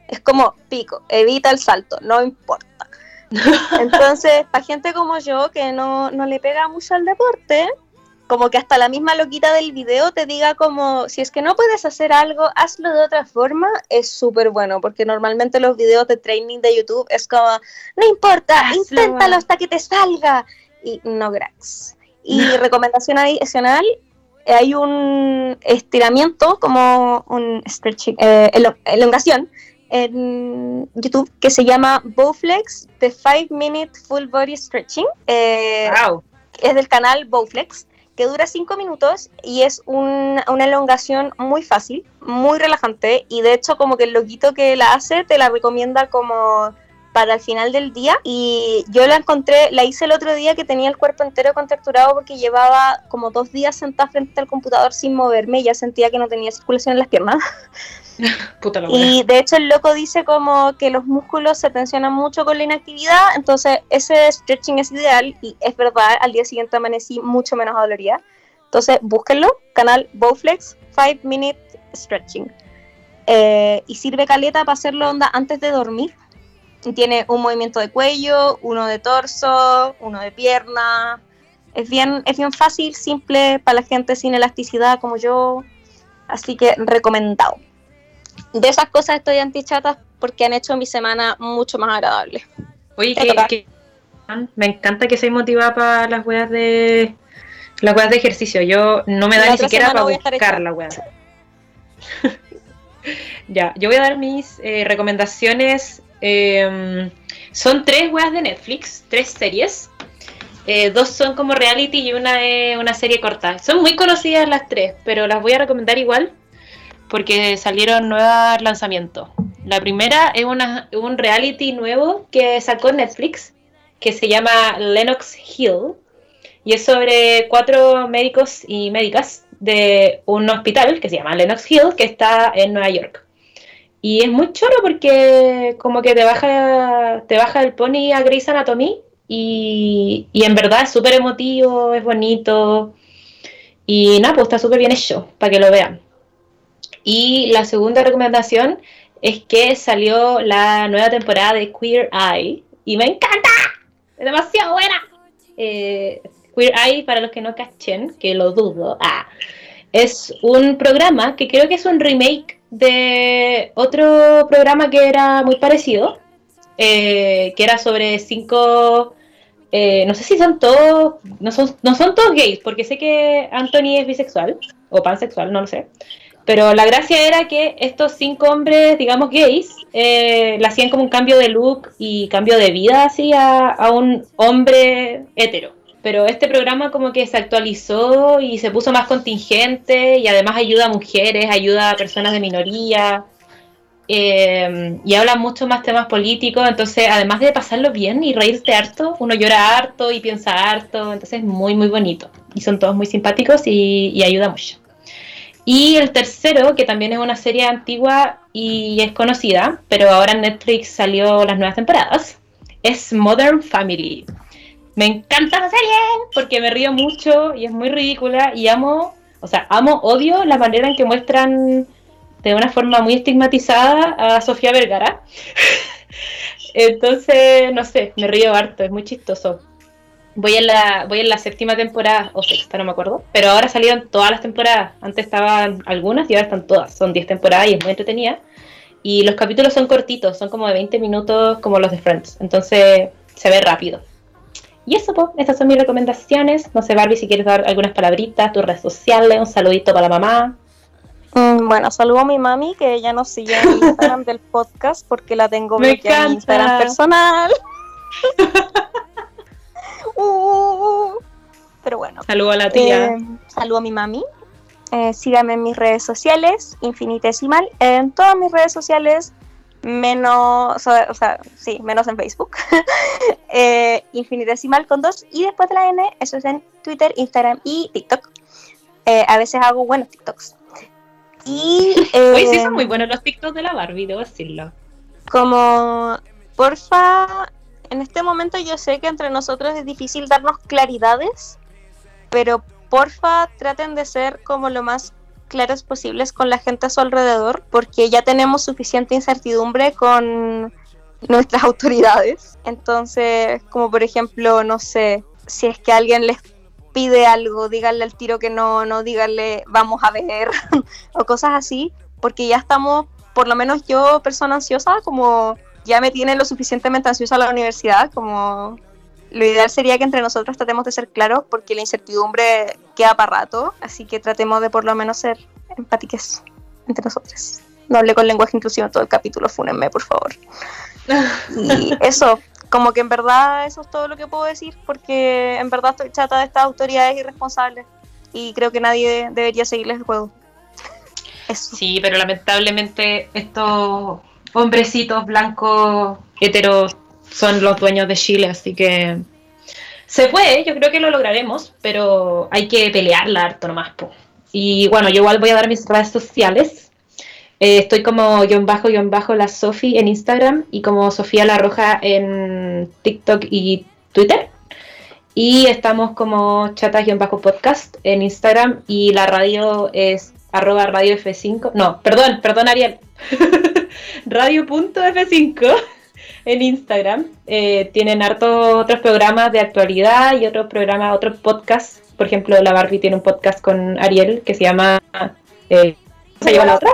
es como pico, evita el salto, no importa. [laughs] Entonces, para gente como yo que no, no le pega mucho al deporte, como que hasta la misma loquita del video te diga como, si es que no puedes hacer algo, hazlo de otra forma, es súper bueno, porque normalmente los videos de training de YouTube es como, no importa, inténtalo hasta que te salga, y no gracias. Y recomendación adicional, hay un estiramiento, como un stretching, eh, elongación, en YouTube que se llama Bowflex, The 5 Minute Full Body Stretching. Eh, es del canal Bowflex que dura 5 minutos y es una elongación muy fácil, muy relajante y de hecho como que el loquito que la hace te la recomienda como para el final del día y yo la encontré, la hice el otro día que tenía el cuerpo entero contracturado porque llevaba como dos días sentada frente al computador sin moverme y ya sentía que no tenía circulación en las piernas. [laughs] y de hecho el loco dice como que los músculos se tensionan mucho con la inactividad, entonces ese stretching es ideal y es verdad, al día siguiente amanecí mucho menos dolorida. Entonces búsquenlo, canal Bowflex 5 Minute Stretching. Eh, y sirve caleta para hacerlo onda antes de dormir. Tiene un movimiento de cuello, uno de torso, uno de pierna. Es bien, es bien fácil, simple para la gente sin elasticidad como yo. Así que recomendado de esas cosas estoy antichatas porque han hecho mi semana mucho más agradable. Oye, que, me encanta que seas motivada para las weas de las weas de ejercicio. Yo no me da ni siquiera para buscar la wea. [laughs] ya, yo voy a dar mis eh, recomendaciones. Em, son tres weas de Netflix, tres series. Eh, dos son como reality y una es una serie corta. Son muy conocidas las tres, pero las voy a recomendar igual porque salieron nuevos lanzamientos. La primera es una, un reality nuevo que sacó Netflix que se llama Lennox Hill y es sobre cuatro médicos y médicas de un hospital que se llama Lennox Hill que está en Nueva York. Y es muy choro porque como que te baja, te baja el pony a Grey's Anatomy y, y en verdad es súper emotivo, es bonito. Y nada, pues está súper bien hecho, para que lo vean. Y la segunda recomendación es que salió la nueva temporada de Queer Eye y me encanta, es demasiado buena. Eh, Queer Eye, para los que no cachen, que lo dudo, ah, es un programa que creo que es un remake de otro programa que era muy parecido, eh, que era sobre cinco, eh, no sé si son todos, no son, no son todos gays, porque sé que Anthony es bisexual o pansexual, no lo sé. Pero la gracia era que estos cinco hombres, digamos gays, eh, le hacían como un cambio de look y cambio de vida así a, a un hombre hetero pero este programa como que se actualizó y se puso más contingente y además ayuda a mujeres, ayuda a personas de minoría eh, y habla mucho más temas políticos, entonces además de pasarlo bien y reírte harto, uno llora harto y piensa harto, entonces es muy muy bonito y son todos muy simpáticos y, y ayuda mucho. Y el tercero, que también es una serie antigua y es conocida, pero ahora en Netflix salió las nuevas temporadas, es Modern Family. Me encanta la serie porque me río mucho y es muy ridícula y amo, o sea, amo, odio la manera en que muestran de una forma muy estigmatizada a Sofía Vergara. [laughs] Entonces, no sé, me río harto, es muy chistoso. Voy en la, voy en la séptima temporada, o sexta, no me acuerdo, pero ahora salieron todas las temporadas. Antes estaban algunas y ahora están todas. Son 10 temporadas y es muy entretenida. Y los capítulos son cortitos, son como de 20 minutos como los de Friends. Entonces se ve rápido. Y eso, pues, estas son mis recomendaciones. No sé, Barbie, si quieres dar algunas palabritas, tus redes sociales, un saludito para la mamá. Mm, bueno, saludo a mi mami que ella nos sigue en Instagram del podcast porque la tengo [laughs] bloqueada en Instagram personal. [laughs] Uh, pero bueno. Saludo a la tía. Eh, saludo a mi mami. Eh, síganme en mis redes sociales, infinitesimal, en todas mis redes sociales, menos, o sea, sí, menos en Facebook, [laughs] eh, infinitesimal con dos, y después de la N, eso es en Twitter, Instagram y TikTok. Eh, a veces hago buenos TikToks. Y, [laughs] Hoy sí son muy buenos los TikToks de la Barbie, debo decirlo. Como, porfa, en este momento yo sé que entre nosotros es difícil darnos claridades, pero porfa traten de ser como lo más claras posibles con la gente a su alrededor, porque ya tenemos suficiente incertidumbre con nuestras [laughs] autoridades. Entonces, como por ejemplo, no sé, si es que alguien les pide algo, díganle al tiro que no, no díganle vamos a ver, [laughs] o cosas así, porque ya estamos, por lo menos yo, persona ansiosa, como ya me tiene lo suficientemente ansiosa la universidad, como lo ideal sería que entre nosotros tratemos de ser claros porque la incertidumbre queda para rato, así que tratemos de por lo menos ser empáticos entre nosotros. No hablé con lenguaje inclusivo en todo el capítulo, fúnenme, por favor. [laughs] Y eso, como que en verdad eso es todo lo que puedo decir, porque en verdad estoy chata de estas autoridades irresponsables y creo que nadie debería seguirles el juego. Eso. Sí, pero lamentablemente estos hombrecitos blancos heteros son los dueños de Chile, así que se puede, yo creo que lo lograremos, pero hay que pelearla harto nomás. Po. Y bueno, yo igual voy a dar mis redes sociales. Eh, estoy como guion bajo, guion bajo la Sofi en Instagram y como Sofía La Roja en TikTok y Twitter. Y estamos como chatas guion bajo podcast en Instagram y la radio es arroba radio F5. No, perdón, perdón Ariel. [laughs] radio.f5 en Instagram. Eh, tienen hartos otros programas de actualidad y otros programas, otros podcasts. Por ejemplo, la Barbie tiene un podcast con Ariel que se llama... Eh, ¿Se llama la otra?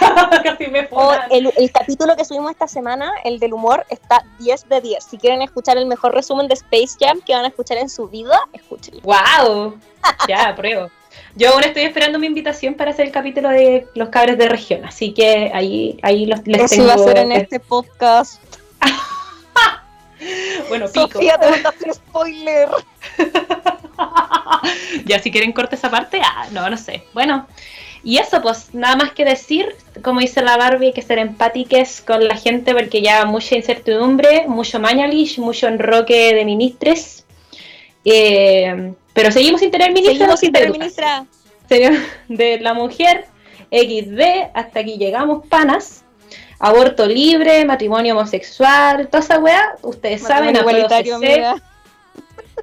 [laughs] Casi me oh, el, el, capítulo que subimos esta semana, el del humor, está 10 de 10. Si quieren escuchar el mejor resumen de Space Jam que van a escuchar en su vida, escúchenlo. ¡Wow! ya, pruebo. Yo aún estoy esperando mi invitación para hacer el capítulo de los cabres de región, así que ahí, ahí los, les Eso tengo. va a ser en este podcast. [laughs] bueno, pico. Sofía, te mandaste spoiler. [laughs] ya, si quieren corte esa parte, ah, no, no sé. Bueno, y eso, pues, nada más que decir, como dice la Barbie, hay que ser empáticos con la gente porque ya mucha incertidumbre, mucho mañalish, mucho enroque de ministres. Eh, pero seguimos sin tener ministra. Seguimos sin tener ministra. De la mujer, XD, hasta aquí llegamos, panas. Aborto libre, matrimonio homosexual, toda esa weá, ustedes saben, igualitario, amiga.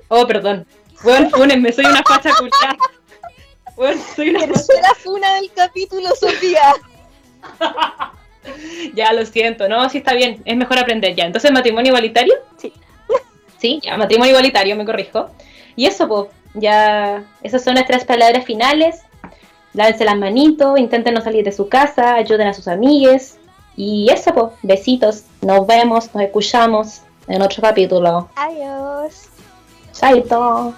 Oh, perdón. Bueno, me soy una facha culiada. Bueno, soy una Tercera funa del capítulo, Sofía. [laughs] ya, lo siento, no, sí está bien, es mejor aprender ya. Entonces, matrimonio igualitario. Sí. Sí, ya, matrimonio igualitario, me corrijo. Y eso, pues, ya, esas son nuestras palabras finales. Lávense las manitos, intenten no salir de su casa, ayuden a sus amigues. Y eso, pues, besitos. Nos vemos, nos escuchamos en otro capítulo. Adiós. Chaito.